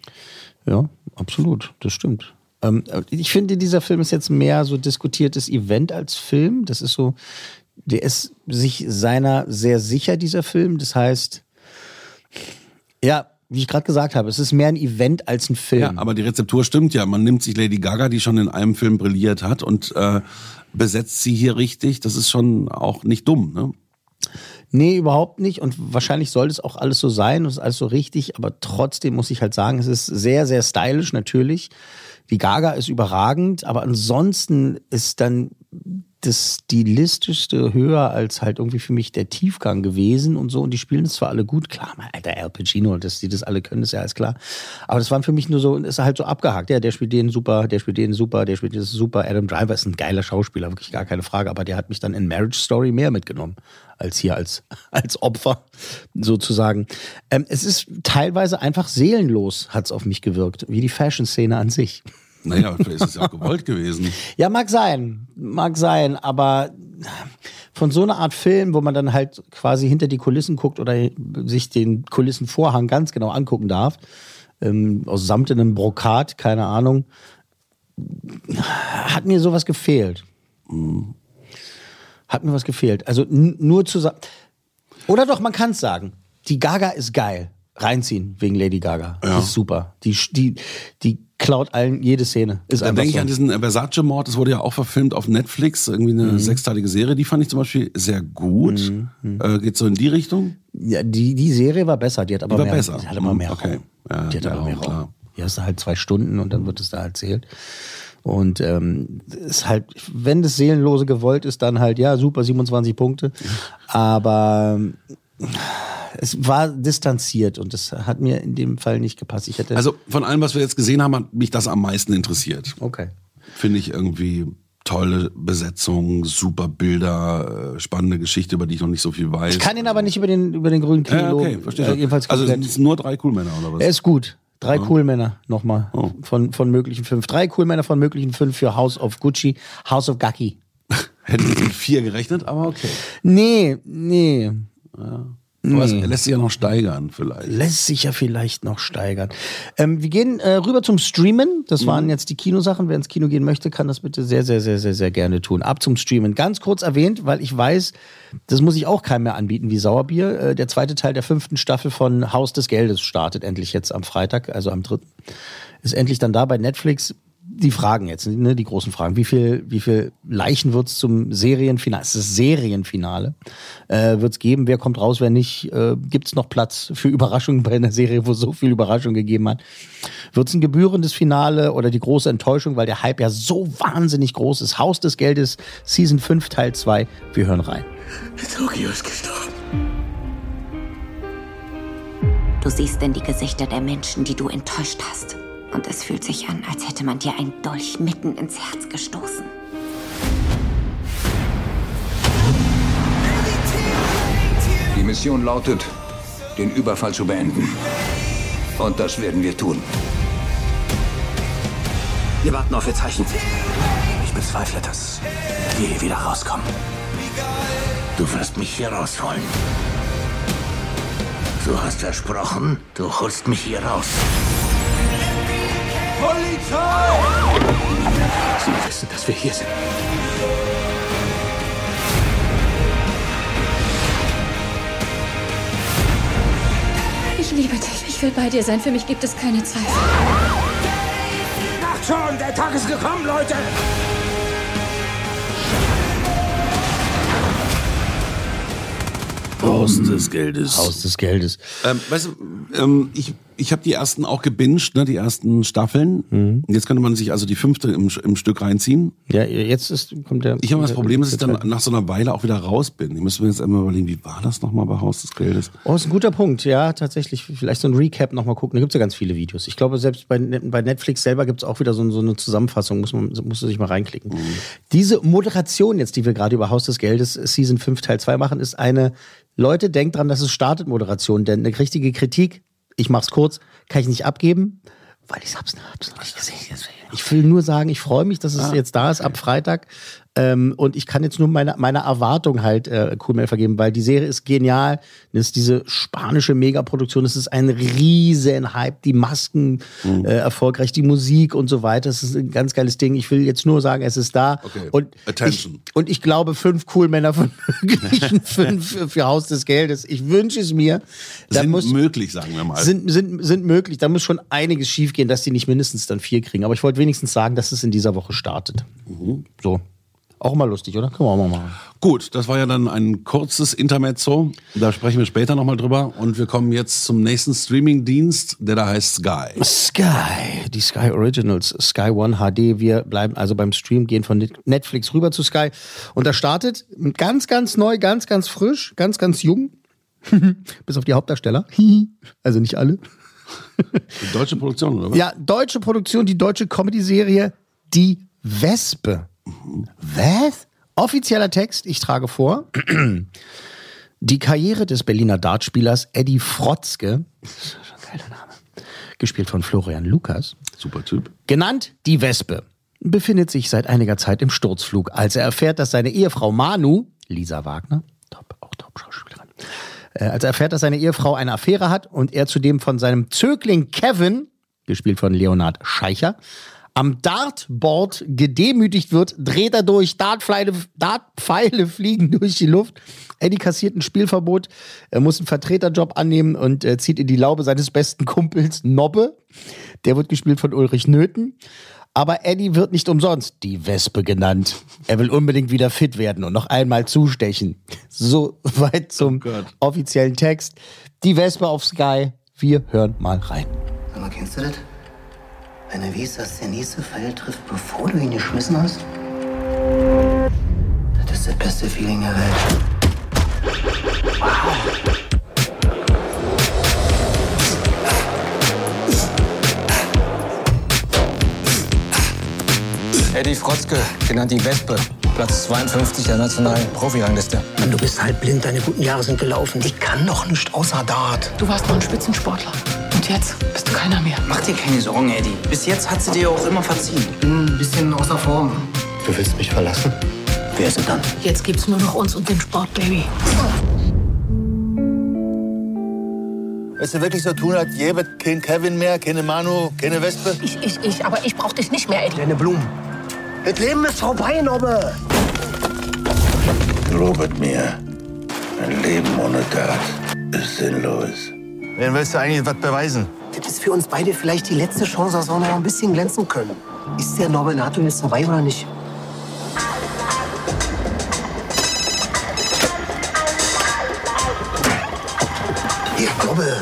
Speaker 4: Ja, absolut, das stimmt. Ähm, ich finde, dieser Film ist jetzt mehr so diskutiertes Event als Film. Das ist so, der ist sich seiner sehr sicher, dieser Film. Das heißt, ja, wie ich gerade gesagt habe, es ist mehr ein Event als ein Film.
Speaker 3: Ja, aber die Rezeptur stimmt ja. Man nimmt sich Lady Gaga, die schon in einem Film brilliert hat und äh, besetzt sie hier richtig. Das ist schon auch nicht dumm, ne?
Speaker 4: Nee, überhaupt nicht. Und wahrscheinlich soll es auch alles so sein und ist alles so richtig. Aber trotzdem muss ich halt sagen, es ist sehr, sehr stylisch natürlich. Die Gaga ist überragend, aber ansonsten ist dann das stilistischste höher als halt irgendwie für mich der Tiefgang gewesen und so. Und die spielen es zwar alle gut, klar, mein alter Al Pacino, dass die das alle können, ist ja alles klar. Aber das waren für mich nur so, ist halt so abgehakt. Ja, der spielt den super, der spielt den super, der spielt das super. Adam Driver ist ein geiler Schauspieler, wirklich gar keine Frage. Aber der hat mich dann in Marriage Story mehr mitgenommen als hier als, als Opfer sozusagen. Ähm, es ist teilweise einfach seelenlos, hat es auf mich gewirkt, wie die Fashion-Szene an sich.
Speaker 3: Naja, vielleicht ist es ja auch gewollt gewesen.
Speaker 4: Ja, mag sein, mag sein, aber von so einer Art Film, wo man dann halt quasi hinter die Kulissen guckt oder sich den Kulissenvorhang ganz genau angucken darf, ähm, aus samtenem Brokat, keine Ahnung, hat mir sowas gefehlt. Hat mir was gefehlt. Also nur zu sagen. Oder doch, man kann es sagen. Die Gaga ist geil. Reinziehen wegen Lady Gaga. Die ist super. Die, die, die klaut allen jede Szene. Ist
Speaker 3: Dann denke ich
Speaker 4: so.
Speaker 3: an diesen Versace-Mord, das wurde ja auch verfilmt auf Netflix, irgendwie eine
Speaker 4: Mhm.
Speaker 3: sechsteilige Serie, die fand ich zum Beispiel sehr gut. Äh, geht so in die Richtung?
Speaker 4: Ja, die, die Serie war besser, die hat aber
Speaker 3: Die war
Speaker 4: mehr,
Speaker 3: besser.
Speaker 4: Die hat aber
Speaker 3: Mhm,
Speaker 4: mehr
Speaker 3: okay.
Speaker 4: Raum.
Speaker 3: Ja,
Speaker 4: die hat aber mehr
Speaker 3: Raum, klar.
Speaker 4: Hier hast du halt zwei Stunden und dann wird es da erzählt. Und ähm, ist halt, wenn das Seelenlose gewollt ist, dann halt, ja, super, 27 Punkte. Aber ähm, es war distanziert und das hat mir in dem Fall nicht gepasst. Ich hätte.
Speaker 3: Also von allem, was wir jetzt gesehen haben, hat mich das am meisten interessiert.
Speaker 4: Okay.
Speaker 3: Finde ich irgendwie tolle Besetzung, super Bilder, äh, spannende Geschichte, über die ich noch nicht so viel weiß.
Speaker 4: ich kann ihn aber nicht über den, über den grünen Knie
Speaker 3: ja, okay, verstehe.
Speaker 4: Äh, jedenfalls
Speaker 3: also es sind nur drei Coolmänner oder was?
Speaker 4: Er ist gut. Drei
Speaker 3: Ja.
Speaker 4: cool Männer nochmal
Speaker 3: Oh.
Speaker 4: von, von möglichen fünf. Drei cool Männer von möglichen fünf für House of Gucci, House of Gaki.
Speaker 3: Hätte ich mit vier gerechnet, aber okay.
Speaker 4: Nee, nee.
Speaker 3: Aber es
Speaker 4: Nee.
Speaker 3: lässt sich ja noch steigern vielleicht.
Speaker 4: Lässt sich ja vielleicht noch steigern. Ähm, wir gehen äh, rüber zum Streamen. Das waren jetzt die Kinosachen. Wer ins Kino gehen möchte, kann das bitte sehr, sehr, sehr, sehr, sehr gerne tun. Ab zum Streamen. Ganz kurz erwähnt, weil ich weiß, das muss ich auch keinem mehr anbieten wie Sauerbier. Äh, der zweite Teil der fünften Staffel von Haus des Geldes startet endlich jetzt am Freitag, also am dritten. Ist endlich dann da bei Netflix. Die Fragen jetzt, ne, die großen Fragen. Wie viel, wie viel Leichen wird es zum Serienfinale? Es ist das Serienfinale. Äh, wird es geben? Wer kommt raus? Wer nicht? Äh, Gibt es noch Platz für Überraschungen bei einer Serie, wo es so viel Überraschung gegeben hat? Wird es ein gebührendes Finale oder die große Enttäuschung, weil der Hype ja so wahnsinnig groß ist? Haus des Geldes, Season 5, Teil 2. Wir hören rein.
Speaker 11: Tokio ist gestorben.
Speaker 13: Du siehst in die Gesichter der Menschen, die du enttäuscht hast. Und es fühlt sich an, als hätte man dir einen Dolch mitten ins Herz gestoßen.
Speaker 14: Die Mission lautet, den Überfall zu beenden. Und das werden wir tun.
Speaker 10: Wir warten auf Ihr Zeichen. Ich bezweifle, dass wir hier wieder rauskommen.
Speaker 11: Du wirst mich hier rausholen. Du hast versprochen, du holst mich hier raus.
Speaker 10: Polizei!
Speaker 11: Sie wissen, dass wir hier sind.
Speaker 8: Ich liebe dich. Ich will bei dir sein. Für mich gibt es keine Zweifel.
Speaker 10: Macht schon, der Tag ist gekommen, Leute!
Speaker 3: Haus des Geldes.
Speaker 4: Haus des Geldes.
Speaker 3: Ähm, weißt du, ähm, ich, ich habe die ersten auch gebinged, ne, die ersten Staffeln.
Speaker 4: Mhm.
Speaker 3: Jetzt könnte man sich also die fünfte im, im Stück reinziehen.
Speaker 4: Ja, jetzt ist, kommt der.
Speaker 3: Ich habe das Problem, dass ich dann nach so einer Weile auch wieder raus bin. Ich müsste mir jetzt einmal überlegen, wie war das nochmal bei Haus des Geldes?
Speaker 4: Oh, ist ein guter Punkt. Ja, tatsächlich. Vielleicht so ein Recap nochmal gucken. Da gibt's ja ganz viele Videos. Ich glaube, selbst bei, bei Netflix selber gibt's auch wieder so, so eine Zusammenfassung. Muss man, musst du sich mal reinklicken. Diese Moderation jetzt, die wir gerade über Haus des Geldes Season 5 Teil 2 machen, ist eine, Leute, denkt dran, dass es startet Moderation. Denn eine richtige Kritik, ich mach's kurz, kann ich nicht abgeben, weil ich hab's, hab's noch nicht gesehen. Ich will nur sagen, ich freue mich, dass es jetzt da ist ab Freitag. Ähm, und ich kann jetzt nur meine, meine Erwartung halt äh, cool mehr vergeben, weil die Serie ist genial. Das ist diese spanische Megaproduktion. Es ist ein riesen Hype. Die Masken äh, erfolgreich, die Musik und so weiter. Es ist ein ganz geiles Ding. Ich will jetzt nur sagen, es ist da.
Speaker 3: Okay.
Speaker 4: Und
Speaker 3: Attention.
Speaker 4: Ich, und ich glaube, fünf cool Männer von möglichen fünf für, für Haus des Geldes. Ich wünsche es mir. Da
Speaker 3: Sind
Speaker 4: muss,
Speaker 3: möglich, sagen wir mal.
Speaker 4: sind, sind, sind möglich. Da muss schon einiges schiefgehen, dass die nicht mindestens dann vier kriegen. Aber ich wollte wenigstens sagen, dass es in dieser Woche startet. So. Auch mal lustig, oder? Können wir auch mal machen.
Speaker 3: Gut, das war ja dann ein kurzes Intermezzo. Da sprechen wir später nochmal drüber. Und wir kommen jetzt zum nächsten Streaming-Dienst, der da heißt Sky.
Speaker 4: Sky, die Sky Originals, Sky One HD. Wir bleiben also beim Stream, gehen von Netflix rüber zu Sky. Und da startet ganz, ganz neu, ganz, ganz frisch, ganz, ganz jung. Bis auf die Hauptdarsteller. also nicht alle.
Speaker 3: Die deutsche Produktion, oder was?
Speaker 4: Ja, deutsche Produktion, die deutsche Comedy-Serie Die Wespe. Was? Offizieller Text, ich trage vor. Die Karriere des Berliner Dartspielers Eddie Frotzke, geiler Name, gespielt von Florian Lukas,
Speaker 3: Super Typ.
Speaker 4: genannt die Wespe, befindet sich seit einiger Zeit im Sturzflug, als er erfährt, dass seine Ehefrau Manu, Lisa Wagner, top, auch top Schauspielerin, äh, als er erfährt, dass seine Ehefrau eine Affäre hat und er zudem von seinem Zögling Kevin, gespielt von Leonard Scheicher, am Dartboard gedemütigt wird, dreht er durch, Dartpfeile, Dartpfeile fliegen durch die Luft. Eddie kassiert ein Spielverbot, er muss einen Vertreterjob annehmen und äh, zieht in die Laube seines besten Kumpels Nobbe. Der wird gespielt von Ulrich Nöthen. Aber Eddie wird nicht umsonst die Wespe genannt. Er will unbedingt wieder fit werden und noch einmal zustechen. So weit zum
Speaker 3: Oh
Speaker 4: offiziellen Text. Die Wespe auf Sky. Wir hören mal rein.
Speaker 15: Sag mal, kennst du das? Wenn du weißt, dass der nächste Pfeil trifft, bevor du ihn geschmissen hast? Das ist das beste Feeling der Welt.
Speaker 16: Eddie Frotzke, genannt die Wespe. Platz 52 der nationalen Profirangliste.
Speaker 15: Mann, du bist halb blind, deine guten Jahre sind gelaufen. Ich kann doch nicht außer Dart.
Speaker 8: Du warst mal ein Spitzensportler. Und jetzt bist du keiner mehr.
Speaker 17: Mach dir keine Sorgen, Eddie. Bis jetzt hat sie dir auch immer verziehen.
Speaker 15: Bin ein bisschen außer Form. Du willst mich verlassen? Wer ist sie dann?
Speaker 8: Jetzt gibt's nur noch uns und den Sport, Baby.
Speaker 18: Weißt du wirklich so tun, als gäbe kein Kevin mehr, keine Manu, keine Wespe?
Speaker 8: Ich, ich, ich, aber ich brauch dich nicht mehr, Eddie.
Speaker 15: Deine Blumen. Das Leben ist vorbei, Nobbe.
Speaker 18: Glaubet mir, ein Leben ohne Tat ist sinnlos. Wen willst du eigentlich was beweisen?
Speaker 15: Das ist für uns beide vielleicht die letzte Chance, dass wir noch ein bisschen glänzen können. Ist der Nobbe Nato jetzt dabei oder nicht? Hier, Nobbe.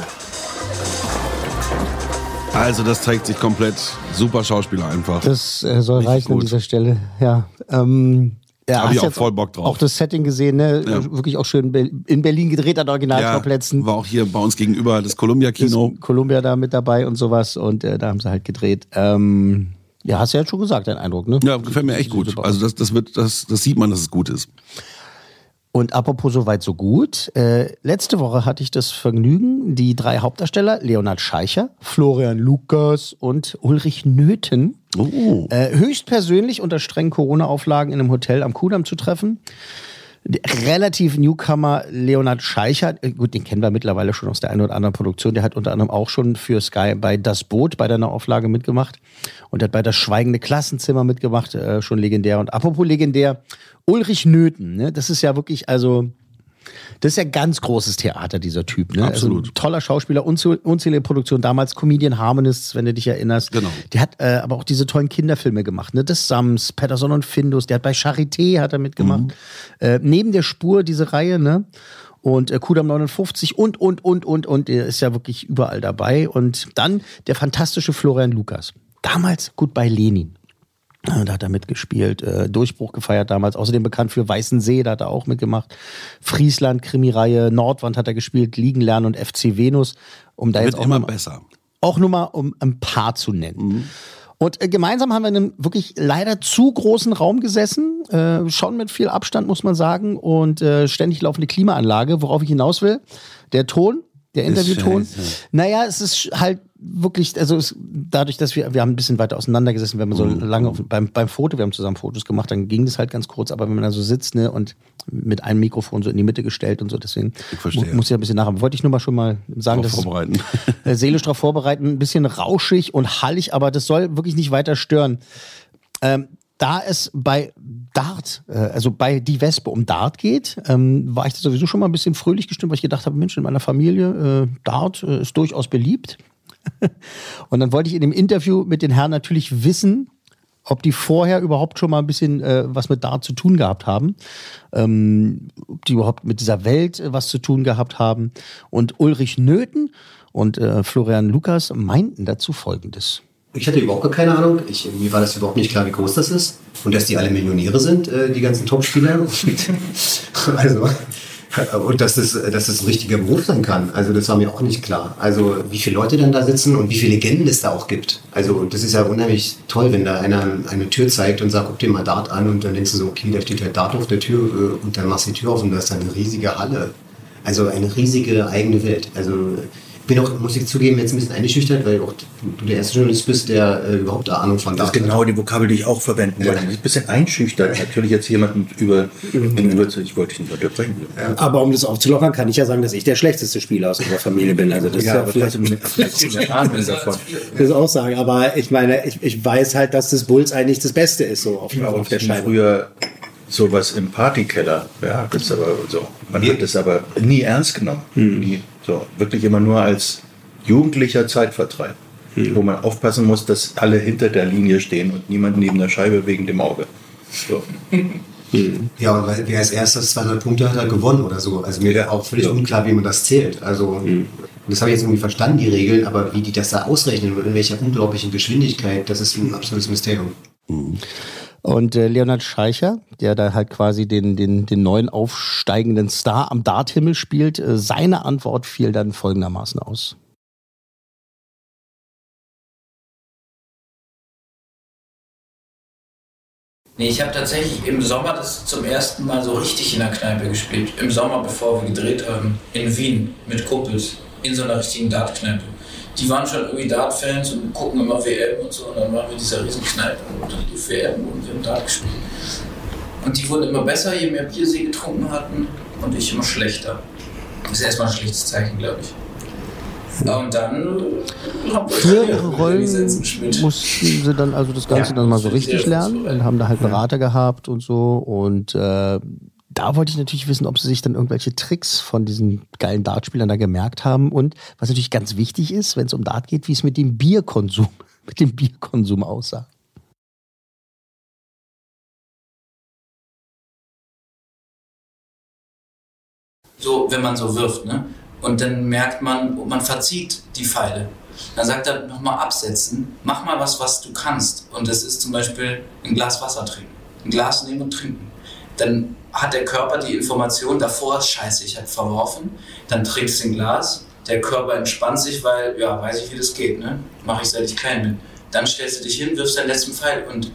Speaker 3: Also das zeigt sich komplett. Super Schauspieler einfach.
Speaker 4: Das äh, soll
Speaker 3: Richtig
Speaker 4: reichen an
Speaker 3: gut.
Speaker 4: dieser Stelle. Ja. Ähm, ja,
Speaker 3: Hab
Speaker 4: hast
Speaker 3: ich auch
Speaker 4: jetzt
Speaker 3: voll Bock drauf.
Speaker 4: Auch das Setting gesehen, ne?
Speaker 3: Ja.
Speaker 4: Wirklich auch schön in Berlin gedreht an Originalschauplätzen.
Speaker 3: war auch hier bei uns gegenüber das Columbia-Kino.
Speaker 4: Columbia da mit dabei und sowas und äh, da haben sie halt gedreht. Ähm, ja, hast du ja schon gesagt, dein Eindruck, ne?
Speaker 3: Ja, gefällt mir echt gut. Also das, das wird, das, das sieht man, dass es gut ist.
Speaker 4: Und apropos so weit, so gut. Äh, letzte Woche hatte ich das Vergnügen, die drei Hauptdarsteller, Leonhard Scheicher, Florian Lukas und Ulrich Nöthen,
Speaker 3: Oh.
Speaker 4: äh, höchstpersönlich unter strengen Corona-Auflagen in einem Hotel am Kudamm zu treffen. Relativ Newcomer Leonhard Scheicher, äh, gut, den kennen wir mittlerweile schon aus der einen oder anderen Produktion, der hat unter anderem auch schon für Sky bei Das Boot bei der Neuauflage mitgemacht und hat bei Das Schweigende Klassenzimmer mitgemacht, äh, schon legendär. Und apropos legendär, Ulrich Nöthen, ne, das ist ja wirklich, also, das ist ja ganz großes Theater, dieser Typ. Ne?
Speaker 3: Absolut.
Speaker 4: Also, toller Schauspieler, unzähl- unzählige Produktionen, damals Comedian Harmonists, wenn du dich erinnerst.
Speaker 3: Genau.
Speaker 4: Der hat äh, aber auch diese tollen Kinderfilme gemacht, ne? Das Sams, Patterson und Findus, der hat bei Charité hat er mitgemacht.
Speaker 3: Mhm.
Speaker 4: Äh, neben der Spur diese Reihe, ne? Und äh, Kudam 59 und, und, und, und, und, der ist ja wirklich überall dabei. Und dann der fantastische Florian Lukas. Damals gut bei Lenin. Ja, Da hat er mitgespielt, äh, Durchbruch gefeiert damals, außerdem bekannt für Weißen See, da hat er auch mitgemacht. Friesland, Krimireihe, Nordwand hat er gespielt, Liegen lernen und FC Venus. Um da
Speaker 3: Wird
Speaker 4: jetzt auch
Speaker 3: immer
Speaker 4: mal-
Speaker 3: besser.
Speaker 4: auch nur mal um ein paar zu nennen. Und äh, gemeinsam haben wir in einem wirklich leider zu großen Raum gesessen, äh, schon mit viel Abstand, muss man sagen, und äh, ständig laufende Klimaanlage, worauf ich hinaus will. Der Ton, der
Speaker 3: Ist
Speaker 4: Interviewton. Naja, es ist halt wirklich, also es, dadurch, dass wir, wir haben ein bisschen weiter auseinander gesessen, wenn man so
Speaker 3: Mhm.
Speaker 4: lange auf, beim, beim Foto, wir haben zusammen Fotos gemacht, dann ging das halt ganz kurz, aber wenn man da so sitzt, ne, und mit einem Mikrofon so in die Mitte gestellt und so, deswegen
Speaker 3: verstehe.
Speaker 4: mu- muss ich ein bisschen nachhaben. Wollte ich nur mal schon mal sagen,
Speaker 3: Drauf
Speaker 4: dass
Speaker 3: vorbereiten.
Speaker 4: äh, seelisch darauf vorbereiten, ein bisschen rauschig und hallig, aber das soll wirklich nicht weiter stören. Ähm, da es bei Dart, äh, also bei Die Wespe um Dart geht, ähm, war ich sowieso schon mal ein bisschen fröhlich gestimmt, weil ich gedacht habe, Mensch, in meiner Familie, äh, Dart äh, ist durchaus beliebt. und dann wollte ich in dem Interview mit den Herren natürlich wissen, ob die vorher überhaupt schon mal ein bisschen äh, was mit Dart zu tun gehabt haben, ähm, ob die überhaupt mit dieser Welt äh, was zu tun gehabt haben. Und Ulrich Nöthen und äh, Florian Lukas meinten dazu Folgendes.
Speaker 19: Ich hatte überhaupt gar keine Ahnung. Ich, mir war das überhaupt nicht klar, wie groß das ist. Und dass die alle Millionäre sind, äh, die ganzen Topspieler. Also, und dass das, dass das ein richtiger Beruf sein kann. Also das war mir auch nicht klar. Also wie viele Leute dann da sitzen und wie viele Legenden es da auch gibt. Also das ist ja unheimlich toll, wenn da einer eine Tür zeigt und sagt, guck dir mal Dart an und dann denkst du so, okay, da steht halt Dart auf der Tür äh, und dann machst du die Tür auf und da ist eine riesige Halle. Also eine riesige eigene Welt. Also bin auch, muss ich zugeben, jetzt ein bisschen eingeschüchtert, weil auch du der erste Journalist bist, der äh, überhaupt da Ahnung von
Speaker 18: Das ist genau die Vokabel, die ich auch verwenden wollte. Ein bisschen einschüchtert. Natürlich jetzt jemanden über, gegenüber zu, ich wollte dich nicht unterbrechen.
Speaker 20: Aber um das aufzulockern, kann ich ja sagen, dass ich der schlechteste Spieler aus unserer Familie bin. Also das
Speaker 18: Ja,
Speaker 20: ist ja
Speaker 18: aber
Speaker 20: vielleicht
Speaker 18: Ahnung davon.
Speaker 20: das auch sagen. Aber ich meine, ich, ich weiß halt, dass das Bulls eigentlich das Beste ist so auf, auf der Scheibe.
Speaker 18: früher sowas im Partykeller. Ja, das ist aber so. Man hat das aber nie ernst genommen. Nie. So, wirklich immer nur als jugendlicher Zeitvertreib. Wo man aufpassen muss, dass alle hinter der Linie stehen und niemand neben der Scheibe wegen dem Auge. So.
Speaker 19: Ja, und weil wer als erstes 200 Punkte hat, hat gewonnen oder so. Also mir wäre auch völlig unklar, wie man das zählt. Also das habe ich jetzt irgendwie verstanden, die Regeln, aber wie die das da ausrechnen und in welcher unglaublichen Geschwindigkeit, das ist ein absolutes Mysterium.
Speaker 4: Und äh, Leonhard Scheicher, der da halt quasi den, den, den neuen aufsteigenden Star am Darthimmel spielt, äh, seine Antwort fiel dann folgendermaßen aus.
Speaker 17: Nee, ich habe tatsächlich im Sommer das zum ersten Mal so richtig in der Kneipe gespielt. Im Sommer, bevor wir gedreht haben, in Wien mit Kumpels, in so einer richtigen Dart-Kneipe. Die waren schon irgendwie Dart-Fans und gucken immer WM und so. Und dann waren wir in dieser riesen Kneipe und dann lief WM und wir haben Dart gespielt. Und die wurden immer besser, je mehr Bier sie getrunken hatten und ich immer schlechter. Das ist erstmal ein schlechtes Zeichen, glaube ich. Und dann ja,
Speaker 4: ihre Rollen mussten sie dann also das Ganze
Speaker 17: Ja,
Speaker 4: dann mal so richtig lernen und haben da halt Berater gehabt und so. Und äh, da wollte ich natürlich wissen, ob sie sich dann irgendwelche Tricks von diesen geilen Dartspielern da gemerkt haben. Und was natürlich ganz wichtig ist, wenn es um Dart geht, wie es mit dem Bierkonsum, mit dem Bierkonsum aussah.
Speaker 17: so, wenn man so wirft, ne? Und dann merkt man, man verzieht die Pfeile. Dann sagt er nochmal absetzen, mach mal was, was du kannst. Und das ist zum Beispiel ein Glas Wasser trinken. Ein Glas nehmen und trinken. Dann hat der Körper die Information, davor, scheiße, ich habe verworfen. Dann trinkst du ein Glas, der Körper entspannt sich, weil, ja, weiß ich, wie das geht, ne? Mache ich, seit ich klein bin. Dann stellst du dich hin, wirfst deinen letzten Pfeil und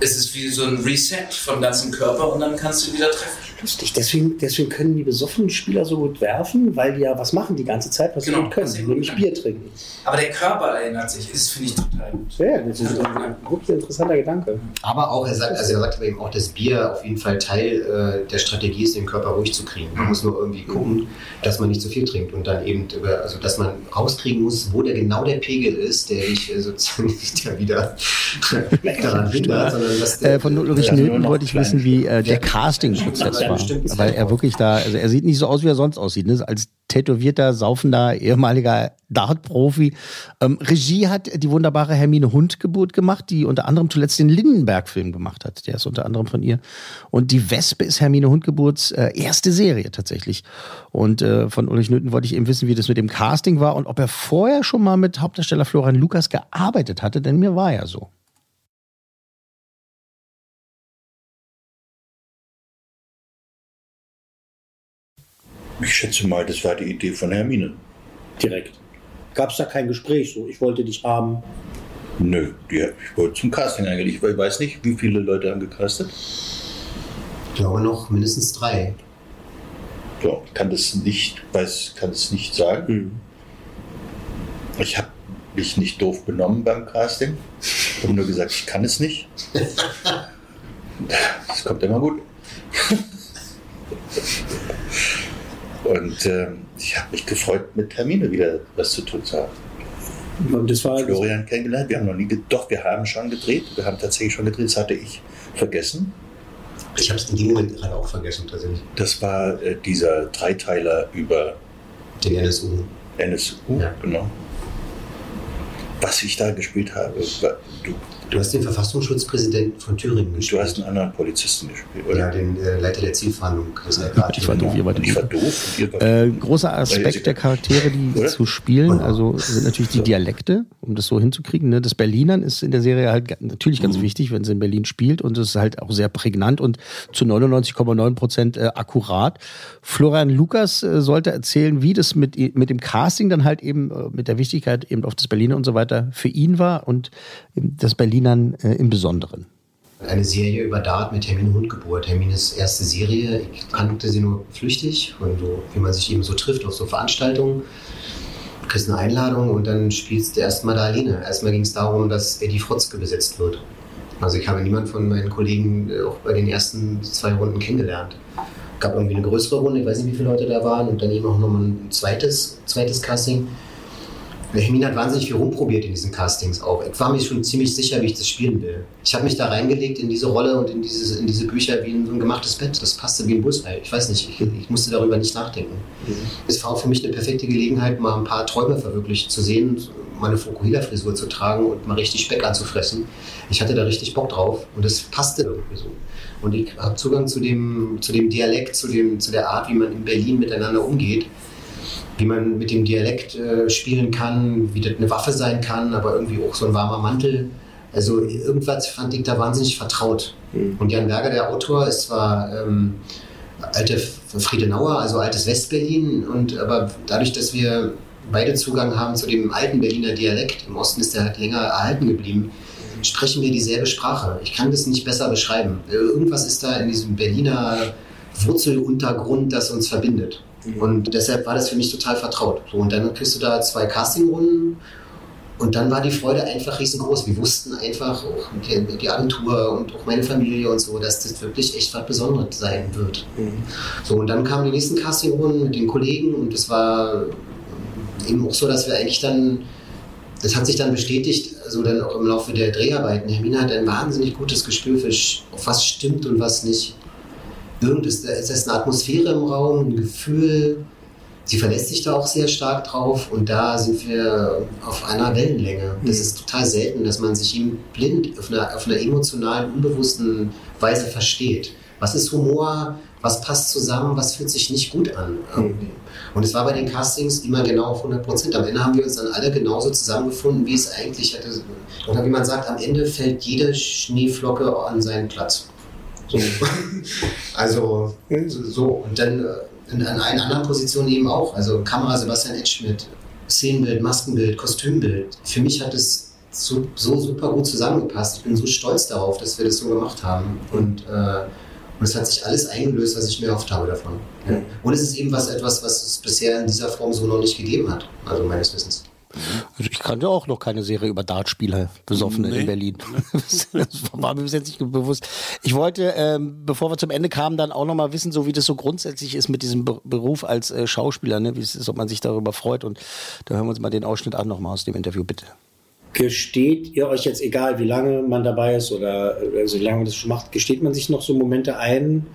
Speaker 17: es ist wie so ein Reset vom ganzen Körper und dann kannst du wieder treffen.
Speaker 20: Lustig, deswegen, deswegen können die besoffenen Spieler so gut werfen, weil die ja was machen die ganze Zeit, was
Speaker 17: Genau,
Speaker 20: sie gut können,
Speaker 17: gut
Speaker 20: nämlich. Bier trinken.
Speaker 17: Aber der Körper erinnert sich, das finde ich total gut.
Speaker 20: Ja, das ist ein wirklich interessanter Gedanke.
Speaker 19: Aber auch, er sagt, also er sagt aber eben auch, dass Bier auf jeden Fall Teil äh, der Strategie ist, den Körper ruhig zu kriegen. Man muss nur irgendwie gucken, dass man nicht zu viel trinkt und dann eben, über, also dass man rauskriegen muss, wo der genau der Pegel ist, der dich äh, sozusagen nicht da wieder daran hindert, sondern
Speaker 4: Äh, von Ulrich
Speaker 19: noch
Speaker 4: wollte ich wissen, wie äh, der Casting-Prozess war. Weil er wirklich da, also er sieht nicht so aus, wie er sonst aussieht. Ne? Als tätowierter, saufender, ehemaliger Dart-Profi. Ähm, Regie hat die wunderbare Hermine Hundgeburt gemacht, die unter anderem zuletzt den Lindenberg-Film gemacht hat. Der ist unter anderem von ihr. Und die Wespe ist Hermine Hundgeburts äh, erste Serie tatsächlich. Und äh, von Ulrich Nöten wollte ich eben wissen, wie das mit dem Casting war und ob er vorher schon mal mit Hauptdarsteller Florian Lukas gearbeitet hatte, denn mir war ja so.
Speaker 18: Ich schätze mal, das war die Idee von Hermine.
Speaker 20: Direkt. Gab es da kein Gespräch so? Ich wollte dich haben.
Speaker 18: Nö, die, ich wollte zum Casting eigentlich. Ich weiß nicht, wie viele Leute haben gecastet.
Speaker 19: Ich glaube noch mindestens drei.
Speaker 18: Ich kann das nicht, weiß, kann es nicht sagen. Ich habe mich nicht doof benommen beim Casting. Ich habe nur gesagt, ich kann es nicht. Das kommt immer gut. Und äh, ich habe mich gefreut, mit Hermine wieder was zu tun zu haben.
Speaker 20: Und das war
Speaker 18: Florian kennengelernt. Wir haben noch nie, doch, wir haben schon gedreht. Wir haben tatsächlich schon gedreht. Das hatte ich vergessen.
Speaker 19: Ich habe es in dem Moment gerade auch vergessen, tatsächlich.
Speaker 18: Das war äh, dieser Dreiteiler über
Speaker 19: den NSU.
Speaker 18: NSU, genau. Was ich da gespielt habe, war, du,
Speaker 19: hast den Verfassungsschutzpräsidenten von Thüringen gespielt.
Speaker 18: du hast einen anderen Polizisten gespielt, oder?
Speaker 19: Ja, den äh, Leiter der LKA.
Speaker 4: Ich war doof, ihr wart
Speaker 18: Ich war doof.
Speaker 4: Äh, großer Aspekt der Charaktere, die
Speaker 18: Oder?
Speaker 4: zu spielen, also sind natürlich die Dialekte, um das so hinzukriegen. Ne? Das Berlinern ist in der Serie halt natürlich
Speaker 18: Mhm.
Speaker 4: ganz wichtig, wenn sie in Berlin spielt und es ist halt auch sehr prägnant und zu 99,9 Prozent äh, akkurat. Florian Lukas äh, sollte erzählen, wie das mit, mit dem Casting dann halt eben, äh, mit der Wichtigkeit eben auf das Berliner und so weiter für ihn war und eben das Berlinern äh, im Besonderen.
Speaker 19: Eine Serie über Dart mit Hermine Hundgeburt. Hermines erste Serie. Ich kannte sie nur flüchtig, von so, wie man sich eben so trifft auf so Veranstaltungen. kriegst eine Einladung und dann spielst du erstmal da alleine. Erstmal ging es darum, dass Eddie Frotzke besetzt wird. Also ich habe niemand von meinen Kollegen äh, auch bei den ersten zwei Runden kennengelernt. gab irgendwie eine größere Runde, ich weiß nicht, wie viele Leute da waren, und dann eben auch nochmal ein zweites, zweites Casting. Hermin hat wahnsinnig viel rumprobiert in diesen Castings auch. Ich war mir schon ziemlich sicher, wie ich das spielen will. Ich habe mich da reingelegt in diese Rolle und in, dieses, in diese Bücher wie in so ein gemachtes Bett. Das passte wie ein Bullseye. Ich weiß nicht, ich, ich musste darüber nicht nachdenken.
Speaker 20: Mhm.
Speaker 19: Es war auch für mich eine perfekte Gelegenheit, mal ein paar Träume verwirklicht zu sehen, meine Fukuhila-Frisur zu tragen und mal richtig Speck anzufressen. Ich hatte da richtig Bock drauf und das passte irgendwie so. Und ich habe Zugang zu dem, zu dem Dialekt, zu, dem, zu der Art, wie man in Berlin miteinander umgeht wie man mit dem Dialekt äh, spielen kann, wie das eine Waffe sein kann, aber irgendwie auch so ein warmer Mantel. Also irgendwas fand ich da wahnsinnig vertraut.
Speaker 20: Mhm.
Speaker 19: Und Jan Berger, der Autor, ist zwar ähm, alte Friedenauer, also altes Westberlin, und aber dadurch, dass wir beide Zugang haben zu dem alten Berliner Dialekt, im Osten ist der halt länger erhalten geblieben, sprechen wir dieselbe Sprache. Ich kann das nicht besser beschreiben. Irgendwas ist da in diesem Berliner Wurzeluntergrund, das uns verbindet. Und deshalb war das für mich total vertraut. So, und dann kriegst du da zwei Castingrunden und dann war die Freude einfach riesengroß. Wir wussten einfach, auch die, die Agentur und auch meine Familie und so, dass das wirklich echt was Besonderes sein wird. So, und dann kamen die nächsten Castingrunden mit den Kollegen und es war eben auch so, dass wir eigentlich dann, das hat sich dann bestätigt, also dann auch im Laufe der Dreharbeiten. Hermine hat ein wahnsinnig gutes Gespür für, auf was stimmt und was nicht. Irgendes, da ist eine Atmosphäre im Raum, ein Gefühl. Sie verlässt sich da auch sehr stark drauf und da sind wir auf einer Wellenlänge. Das ist total selten, dass man sich ihm blind auf einer, auf einer emotionalen, unbewussten Weise versteht. Was ist Humor? Was passt zusammen? Was fühlt sich nicht gut an? Irgendwie. Und es war bei den Castings immer genau auf 100 Prozent. Am Ende haben wir uns dann alle genauso zusammengefunden, wie es eigentlich hätte. Oder wie man sagt, am Ende fällt jede Schneeflocke an seinen Platz. So. Also so. Und dann äh, in, an allen anderen Positionen eben auch. Also Kamera Sebastian Edschmidt, Szenenbild, Maskenbild, Kostümbild. Für mich hat es so, so super gut zusammengepasst. Ich bin so stolz darauf, dass wir das so gemacht haben. Und, äh, und es hat sich alles eingelöst, was ich mir erhofft habe davon. Ja. Und es ist eben was etwas, was es bisher in dieser Form so noch nicht gegeben hat, also meines Wissens.
Speaker 4: Also ich kannte auch noch keine Serie über Dartspieler, Besoffene
Speaker 3: Nee.
Speaker 4: in Berlin. Das war mir bis jetzt nicht bewusst. Ich wollte, ähm, bevor wir zum Ende kamen, dann auch noch mal wissen, so wie das so grundsätzlich ist mit diesem Be Beruf als äh, Schauspieler, ne? wie es ist, ob man sich darüber freut. Und da hören wir uns mal den Ausschnitt an noch mal aus dem Interview, bitte.
Speaker 20: Gesteht ihr euch jetzt, egal wie lange man dabei ist oder also wie lange man das schon macht, gesteht man sich noch so Momente ein,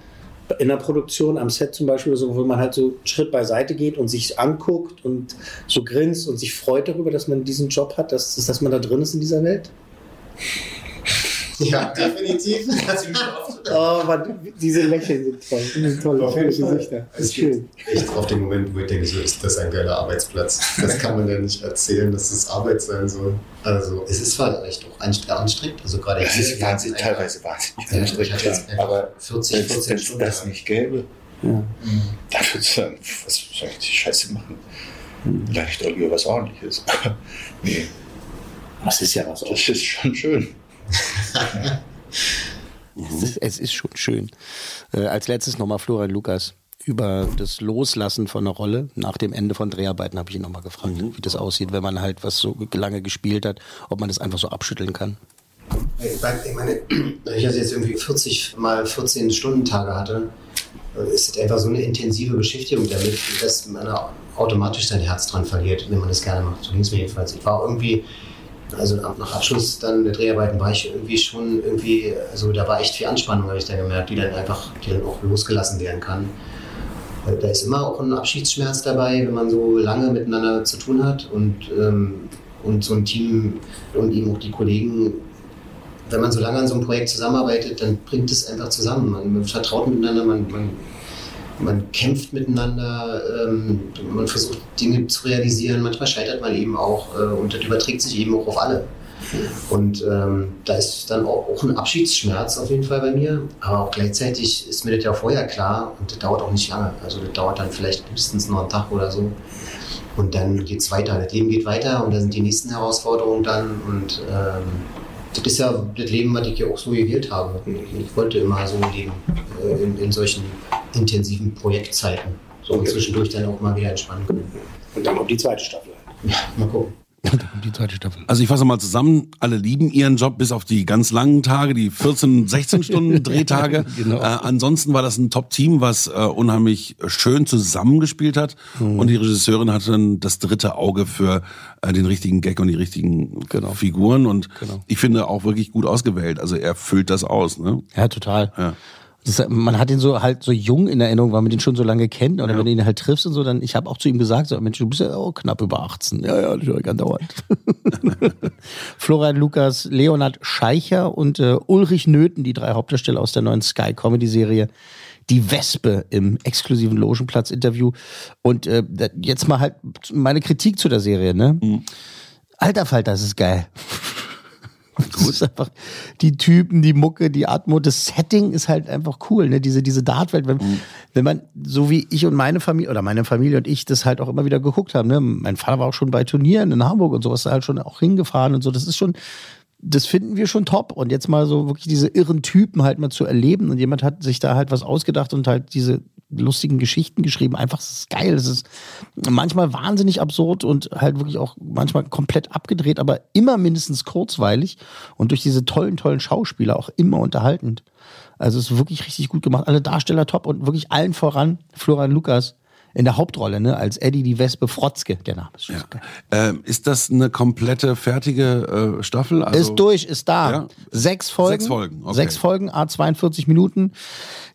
Speaker 20: in der Produktion, am Set zum Beispiel, so, wo man halt so Schritt beiseite geht und sich anguckt und so grinst und sich freut darüber, dass man diesen Job hat, dass, dass man da drin ist in dieser Welt?
Speaker 19: Ja, definitiv.
Speaker 20: Oh, Mann, diese Lächeln sind toll. Die sind toll.
Speaker 19: Auf jeden
Speaker 20: Schöne
Speaker 19: Fall.
Speaker 20: Gesichter. Das
Speaker 19: Es
Speaker 20: ist schön.
Speaker 19: echt auf den Moment, wo ich denke, so ist das ein geiler Arbeitsplatz. Das kann man ja nicht erzählen, dass das Arbeit sein soll. Also, es ist zwar echt auch anst- anstrengend. Also, gerade
Speaker 18: Es ist wahnsinnig, teilweise wahnsinnig
Speaker 19: Ja,
Speaker 18: anstrengend, aber
Speaker 19: 40,
Speaker 18: wenn
Speaker 19: 14
Speaker 18: es
Speaker 19: Stunden
Speaker 18: das nicht gäbe,
Speaker 20: Ja.
Speaker 18: dann würde ich sagen, was soll ich die Scheiße machen? Vielleicht irgendwie was ordentliches. Nee.
Speaker 20: Das ist ja was
Speaker 18: Das ist schon schön.
Speaker 4: Es ist, es ist schon schön. Äh, als letztes nochmal Florian Lukas. Über das Loslassen von einer Rolle nach dem Ende von Dreharbeiten habe ich ihn nochmal gefragt, wie das aussieht, wenn man halt was so lange gespielt hat, ob man das einfach so abschütteln kann.
Speaker 19: Ich meine, wenn ich das jetzt irgendwie 40 mal 14 Stunden Tage hatte, ist es einfach so eine intensive Beschäftigung damit, dass man automatisch sein Herz dran verliert, wenn man das gerne macht. So ging es mir jedenfalls. Ich war auch irgendwie, also nach Abschluss dann der Dreharbeiten war ich irgendwie schon irgendwie, also da war echt viel Anspannung, habe ich da gemerkt, die dann einfach, die dann auch losgelassen werden kann. Da ist immer auch ein Abschiedsschmerz dabei, wenn man so lange miteinander zu tun hat und, ähm, und so ein Team und eben auch die Kollegen wenn man so lange an so einem Projekt zusammenarbeitet, dann bringt es einfach zusammen. Man, man vertraut miteinander, man, man, man kämpft miteinander, ähm, man versucht Dinge zu realisieren. Manchmal scheitert man eben auch äh, und das überträgt sich eben auch auf alle. Und ähm, da ist dann auch, auch ein Abschiedsschmerz auf jeden Fall bei mir. Aber auch gleichzeitig ist mir das ja vorher klar und das dauert auch nicht lange. Also das dauert dann vielleicht höchstens noch einen Tag oder so. Und dann geht es weiter. Das Leben geht weiter und da sind die nächsten Herausforderungen dann. Und ähm, das ist ja das Leben, was ich ja auch so gewählt habe. Ich wollte immer so leben, äh, in, in solchen intensiven Projektzeiten. So und zwischendurch dann auch mal wieder entspannen können.
Speaker 20: Und dann kommt die zweite Staffel. Ja, mal gucken.
Speaker 4: Die zweite Staffel.
Speaker 3: Also ich fasse mal zusammen, alle lieben ihren Job, bis auf die ganz langen Tage, die 14, 16 Stunden Drehtage.
Speaker 4: Genau.
Speaker 3: äh, ansonsten war das ein Top-Team, was äh, unheimlich schön zusammengespielt hat.
Speaker 4: Mhm.
Speaker 3: Und die Regisseurin hatte dann das dritte Auge für äh, den richtigen Gag und die richtigen Figuren. Und ich finde auch wirklich gut ausgewählt. Also er füllt das aus. Ne?
Speaker 4: Ja, total.
Speaker 3: Ja.
Speaker 4: Man hat ihn so halt so jung in Erinnerung, weil man den schon so lange kennt. Oder wenn du ihn halt triffst und so, dann, ich habe auch zu ihm gesagt, so, Mensch, du bist ja auch knapp über 18. Ja, ja, das ich andauernd. Florian Lukas, Leonhard Scheicher und äh, Ulrich Nöthen, die drei Hauptdarsteller aus der neuen Sky-Comedy-Serie Die Wespe im exklusiven Logenplatz-Interview. Und äh, jetzt mal halt meine Kritik zu der Serie, ne? Alter Falter, das ist geil. Das ist einfach die Typen, die Mucke, die Atmo, das Setting ist halt einfach cool, ne? Diese, diese Dartwelt, wenn, wenn man, so wie ich und meine Familie, oder meine Familie und ich das halt auch immer wieder geguckt haben, ne? Mein Vater war auch schon bei Turnieren in Hamburg und sowas, da halt schon auch hingefahren und so. Das ist schon, das finden wir schon top. Und jetzt mal so wirklich diese irren Typen halt mal zu erleben und jemand hat sich da halt was ausgedacht und halt diese lustigen Geschichten geschrieben. Einfach, das ist geil. Das ist manchmal wahnsinnig absurd und halt wirklich auch manchmal komplett abgedreht, aber immer mindestens kurzweilig und durch diese tollen, tollen Schauspieler auch immer unterhaltend. Also es ist wirklich richtig gut gemacht. Alle Darsteller top und wirklich allen voran Florian Lukas in der Hauptrolle, ne, als Eddie die Wespe Frotzke, der Name ist.
Speaker 3: Ja. Ähm, ist das eine komplette, fertige äh, Staffel? Also,
Speaker 4: ist durch, ist da.
Speaker 3: Ja?
Speaker 4: Sechs Folgen.
Speaker 3: Sechs Folgen, okay.
Speaker 4: Sechs Folgen, a 42 Minuten.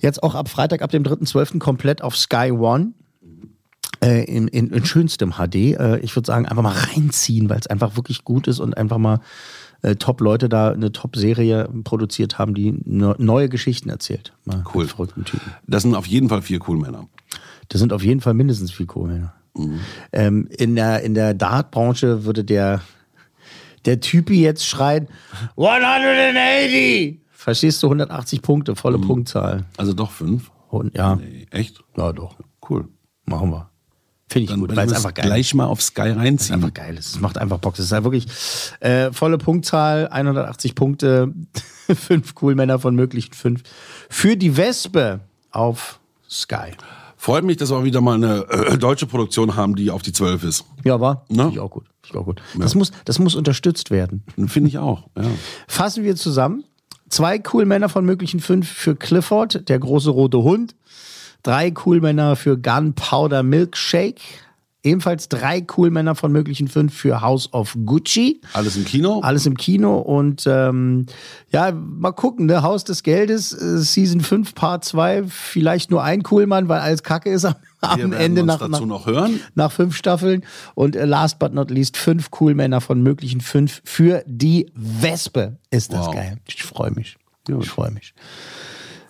Speaker 4: Jetzt auch ab Freitag, ab dem 3.12. komplett auf Sky One. Äh, in, in, in schönstem HD. Äh, ich würde sagen, einfach mal reinziehen, weil es einfach wirklich gut ist und einfach mal äh, Top-Leute da eine Top-Serie produziert haben, die ne, neue Geschichten erzählt. Mal
Speaker 3: Cool.
Speaker 4: verrückten Typen.
Speaker 3: Das sind auf jeden Fall vier cool Männer.
Speaker 4: Das sind auf jeden Fall mindestens viel Kohle.
Speaker 3: Mhm.
Speaker 4: Ähm, in der, in der Dart-Branche würde der, der Typi jetzt schreien, 180! Verstehst du, 180 Punkte, volle Punktzahl.
Speaker 3: Also doch fünf?
Speaker 4: Und, ja.
Speaker 3: Nee, echt?
Speaker 4: Ja, doch.
Speaker 3: Cool.
Speaker 4: Machen wir. Finde ich
Speaker 3: Dann
Speaker 4: gut, weil es einfach geil
Speaker 3: gleich mal auf Sky reinziehen.
Speaker 4: einfach geil ist. Es macht einfach Bock. Es ist halt wirklich äh, volle Punktzahl, 180 Punkte, fünf Coolmänner von möglichen fünf. Für die Wespe auf Sky.
Speaker 3: Freut mich, dass wir auch wieder mal eine äh, deutsche Produktion haben, die auf die zwölf ist.
Speaker 4: Ja, aber
Speaker 3: Ne?
Speaker 4: finde ich auch gut. Finde ich auch gut. Das, muss, das muss unterstützt werden.
Speaker 3: Finde ich auch. Ja.
Speaker 4: Fassen wir zusammen. Zwei Coolmänner von möglichen fünf für Clifford, der große rote Hund. Drei Coolmänner für Gunpowder Milkshake. Ebenfalls drei Coolmänner von möglichen fünf für House of Gucci.
Speaker 3: Alles im Kino?
Speaker 4: Alles im Kino und ähm, ja, mal gucken, ne? Haus des Geldes, äh, Season 5, Part 2, vielleicht nur ein Coolmann, weil alles Kacke ist am, am Ende nach,
Speaker 3: dazu
Speaker 4: nach,
Speaker 3: noch hören.
Speaker 4: nach fünf Staffeln. Und äh, last but not least, fünf Coolmänner von möglichen fünf für die Wespe. Ist das
Speaker 3: Wow.
Speaker 4: geil. Ich freue mich. Ich freue mich.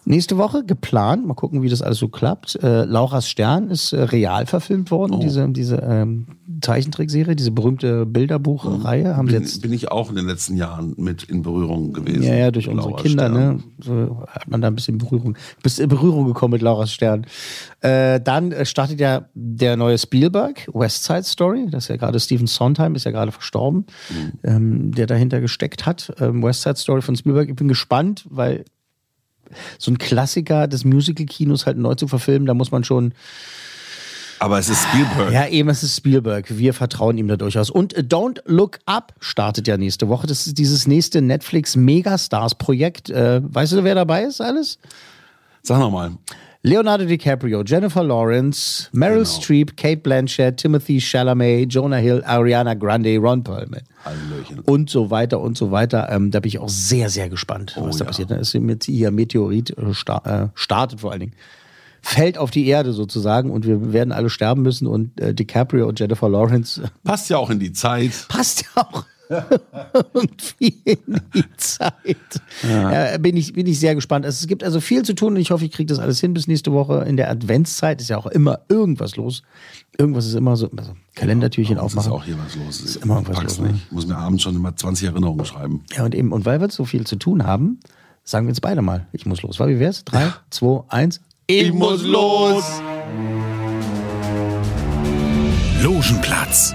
Speaker 4: Nächste Woche geplant, mal gucken, wie das alles so klappt. Äh, Laura's Stern ist äh, real verfilmt worden,
Speaker 3: Oh.
Speaker 4: diese, diese ähm, Zeichentrickserie, diese berühmte Bilderbuchreihe. Haben
Speaker 3: Bin,
Speaker 4: jetzt
Speaker 3: bin ich auch in den letzten Jahren mit in Berührung gewesen.
Speaker 4: ja, ja, durch unsere
Speaker 3: Laura
Speaker 4: Kinder,
Speaker 3: Stern.
Speaker 4: ne? So hat man da ein bisschen Berührung, bis in Berührung gekommen mit Laura's Stern. Äh, dann äh, startet ja der neue Spielberg, West Side Story. Das ist ja gerade Stephen Sondheim, ist ja gerade verstorben,
Speaker 3: Mhm.
Speaker 4: ähm, der dahinter gesteckt hat. Ähm, West Side Story von Spielberg. Ich bin gespannt, weil so ein Klassiker des Musical-Kinos halt neu zu verfilmen, da muss man schon
Speaker 3: Aber es ist Spielberg.
Speaker 4: ja, eben, es ist Spielberg. Wir vertrauen ihm da durchaus. Und äh, Don't Look Up startet ja nächste Woche. Das ist dieses nächste Netflix Megastars-Projekt. Äh, weißt du, wer dabei ist alles?
Speaker 3: Sag nochmal.
Speaker 4: Leonardo DiCaprio, Jennifer Lawrence, Meryl
Speaker 3: Genau.
Speaker 4: Streep, Kate Blanchett, Timothy Chalamet, Jonah Hill, Ariana Grande, Ron Perlman
Speaker 3: Hallöchen.
Speaker 4: und so weiter und so weiter. Ähm, da bin ich auch sehr, sehr gespannt, was da
Speaker 3: ja.
Speaker 4: passiert. Da ist mit hier Meteorit äh, äh, startet vor allen Dingen. Fällt auf die Erde sozusagen und wir werden alle sterben müssen und äh, DiCaprio und Jennifer Lawrence äh,
Speaker 3: Passt ja auch in die Zeit.
Speaker 4: passt ja auch irgendwie in die Zeit. Ja. bin, ich, bin ich sehr gespannt. Also, es gibt also viel zu tun und ich hoffe, ich kriege das alles hin bis nächste Woche. In der Adventszeit ist ja auch immer irgendwas los. Irgendwas ist immer so, also Kalendertürchen
Speaker 3: uns
Speaker 4: aufmachen.
Speaker 3: Ist auch hier was los.
Speaker 4: Ist immer was
Speaker 3: Pack's
Speaker 4: los, ne?
Speaker 3: nicht. Ich muss mir abends schon immer 20 Erinnerungen schreiben.
Speaker 4: Ja, und eben, und weil wir so viel zu tun haben, sagen wir jetzt beide mal, ich muss los. Weil, wie wär's? Drei, zwei, eins. Ich muss los!
Speaker 2: Logenplatz,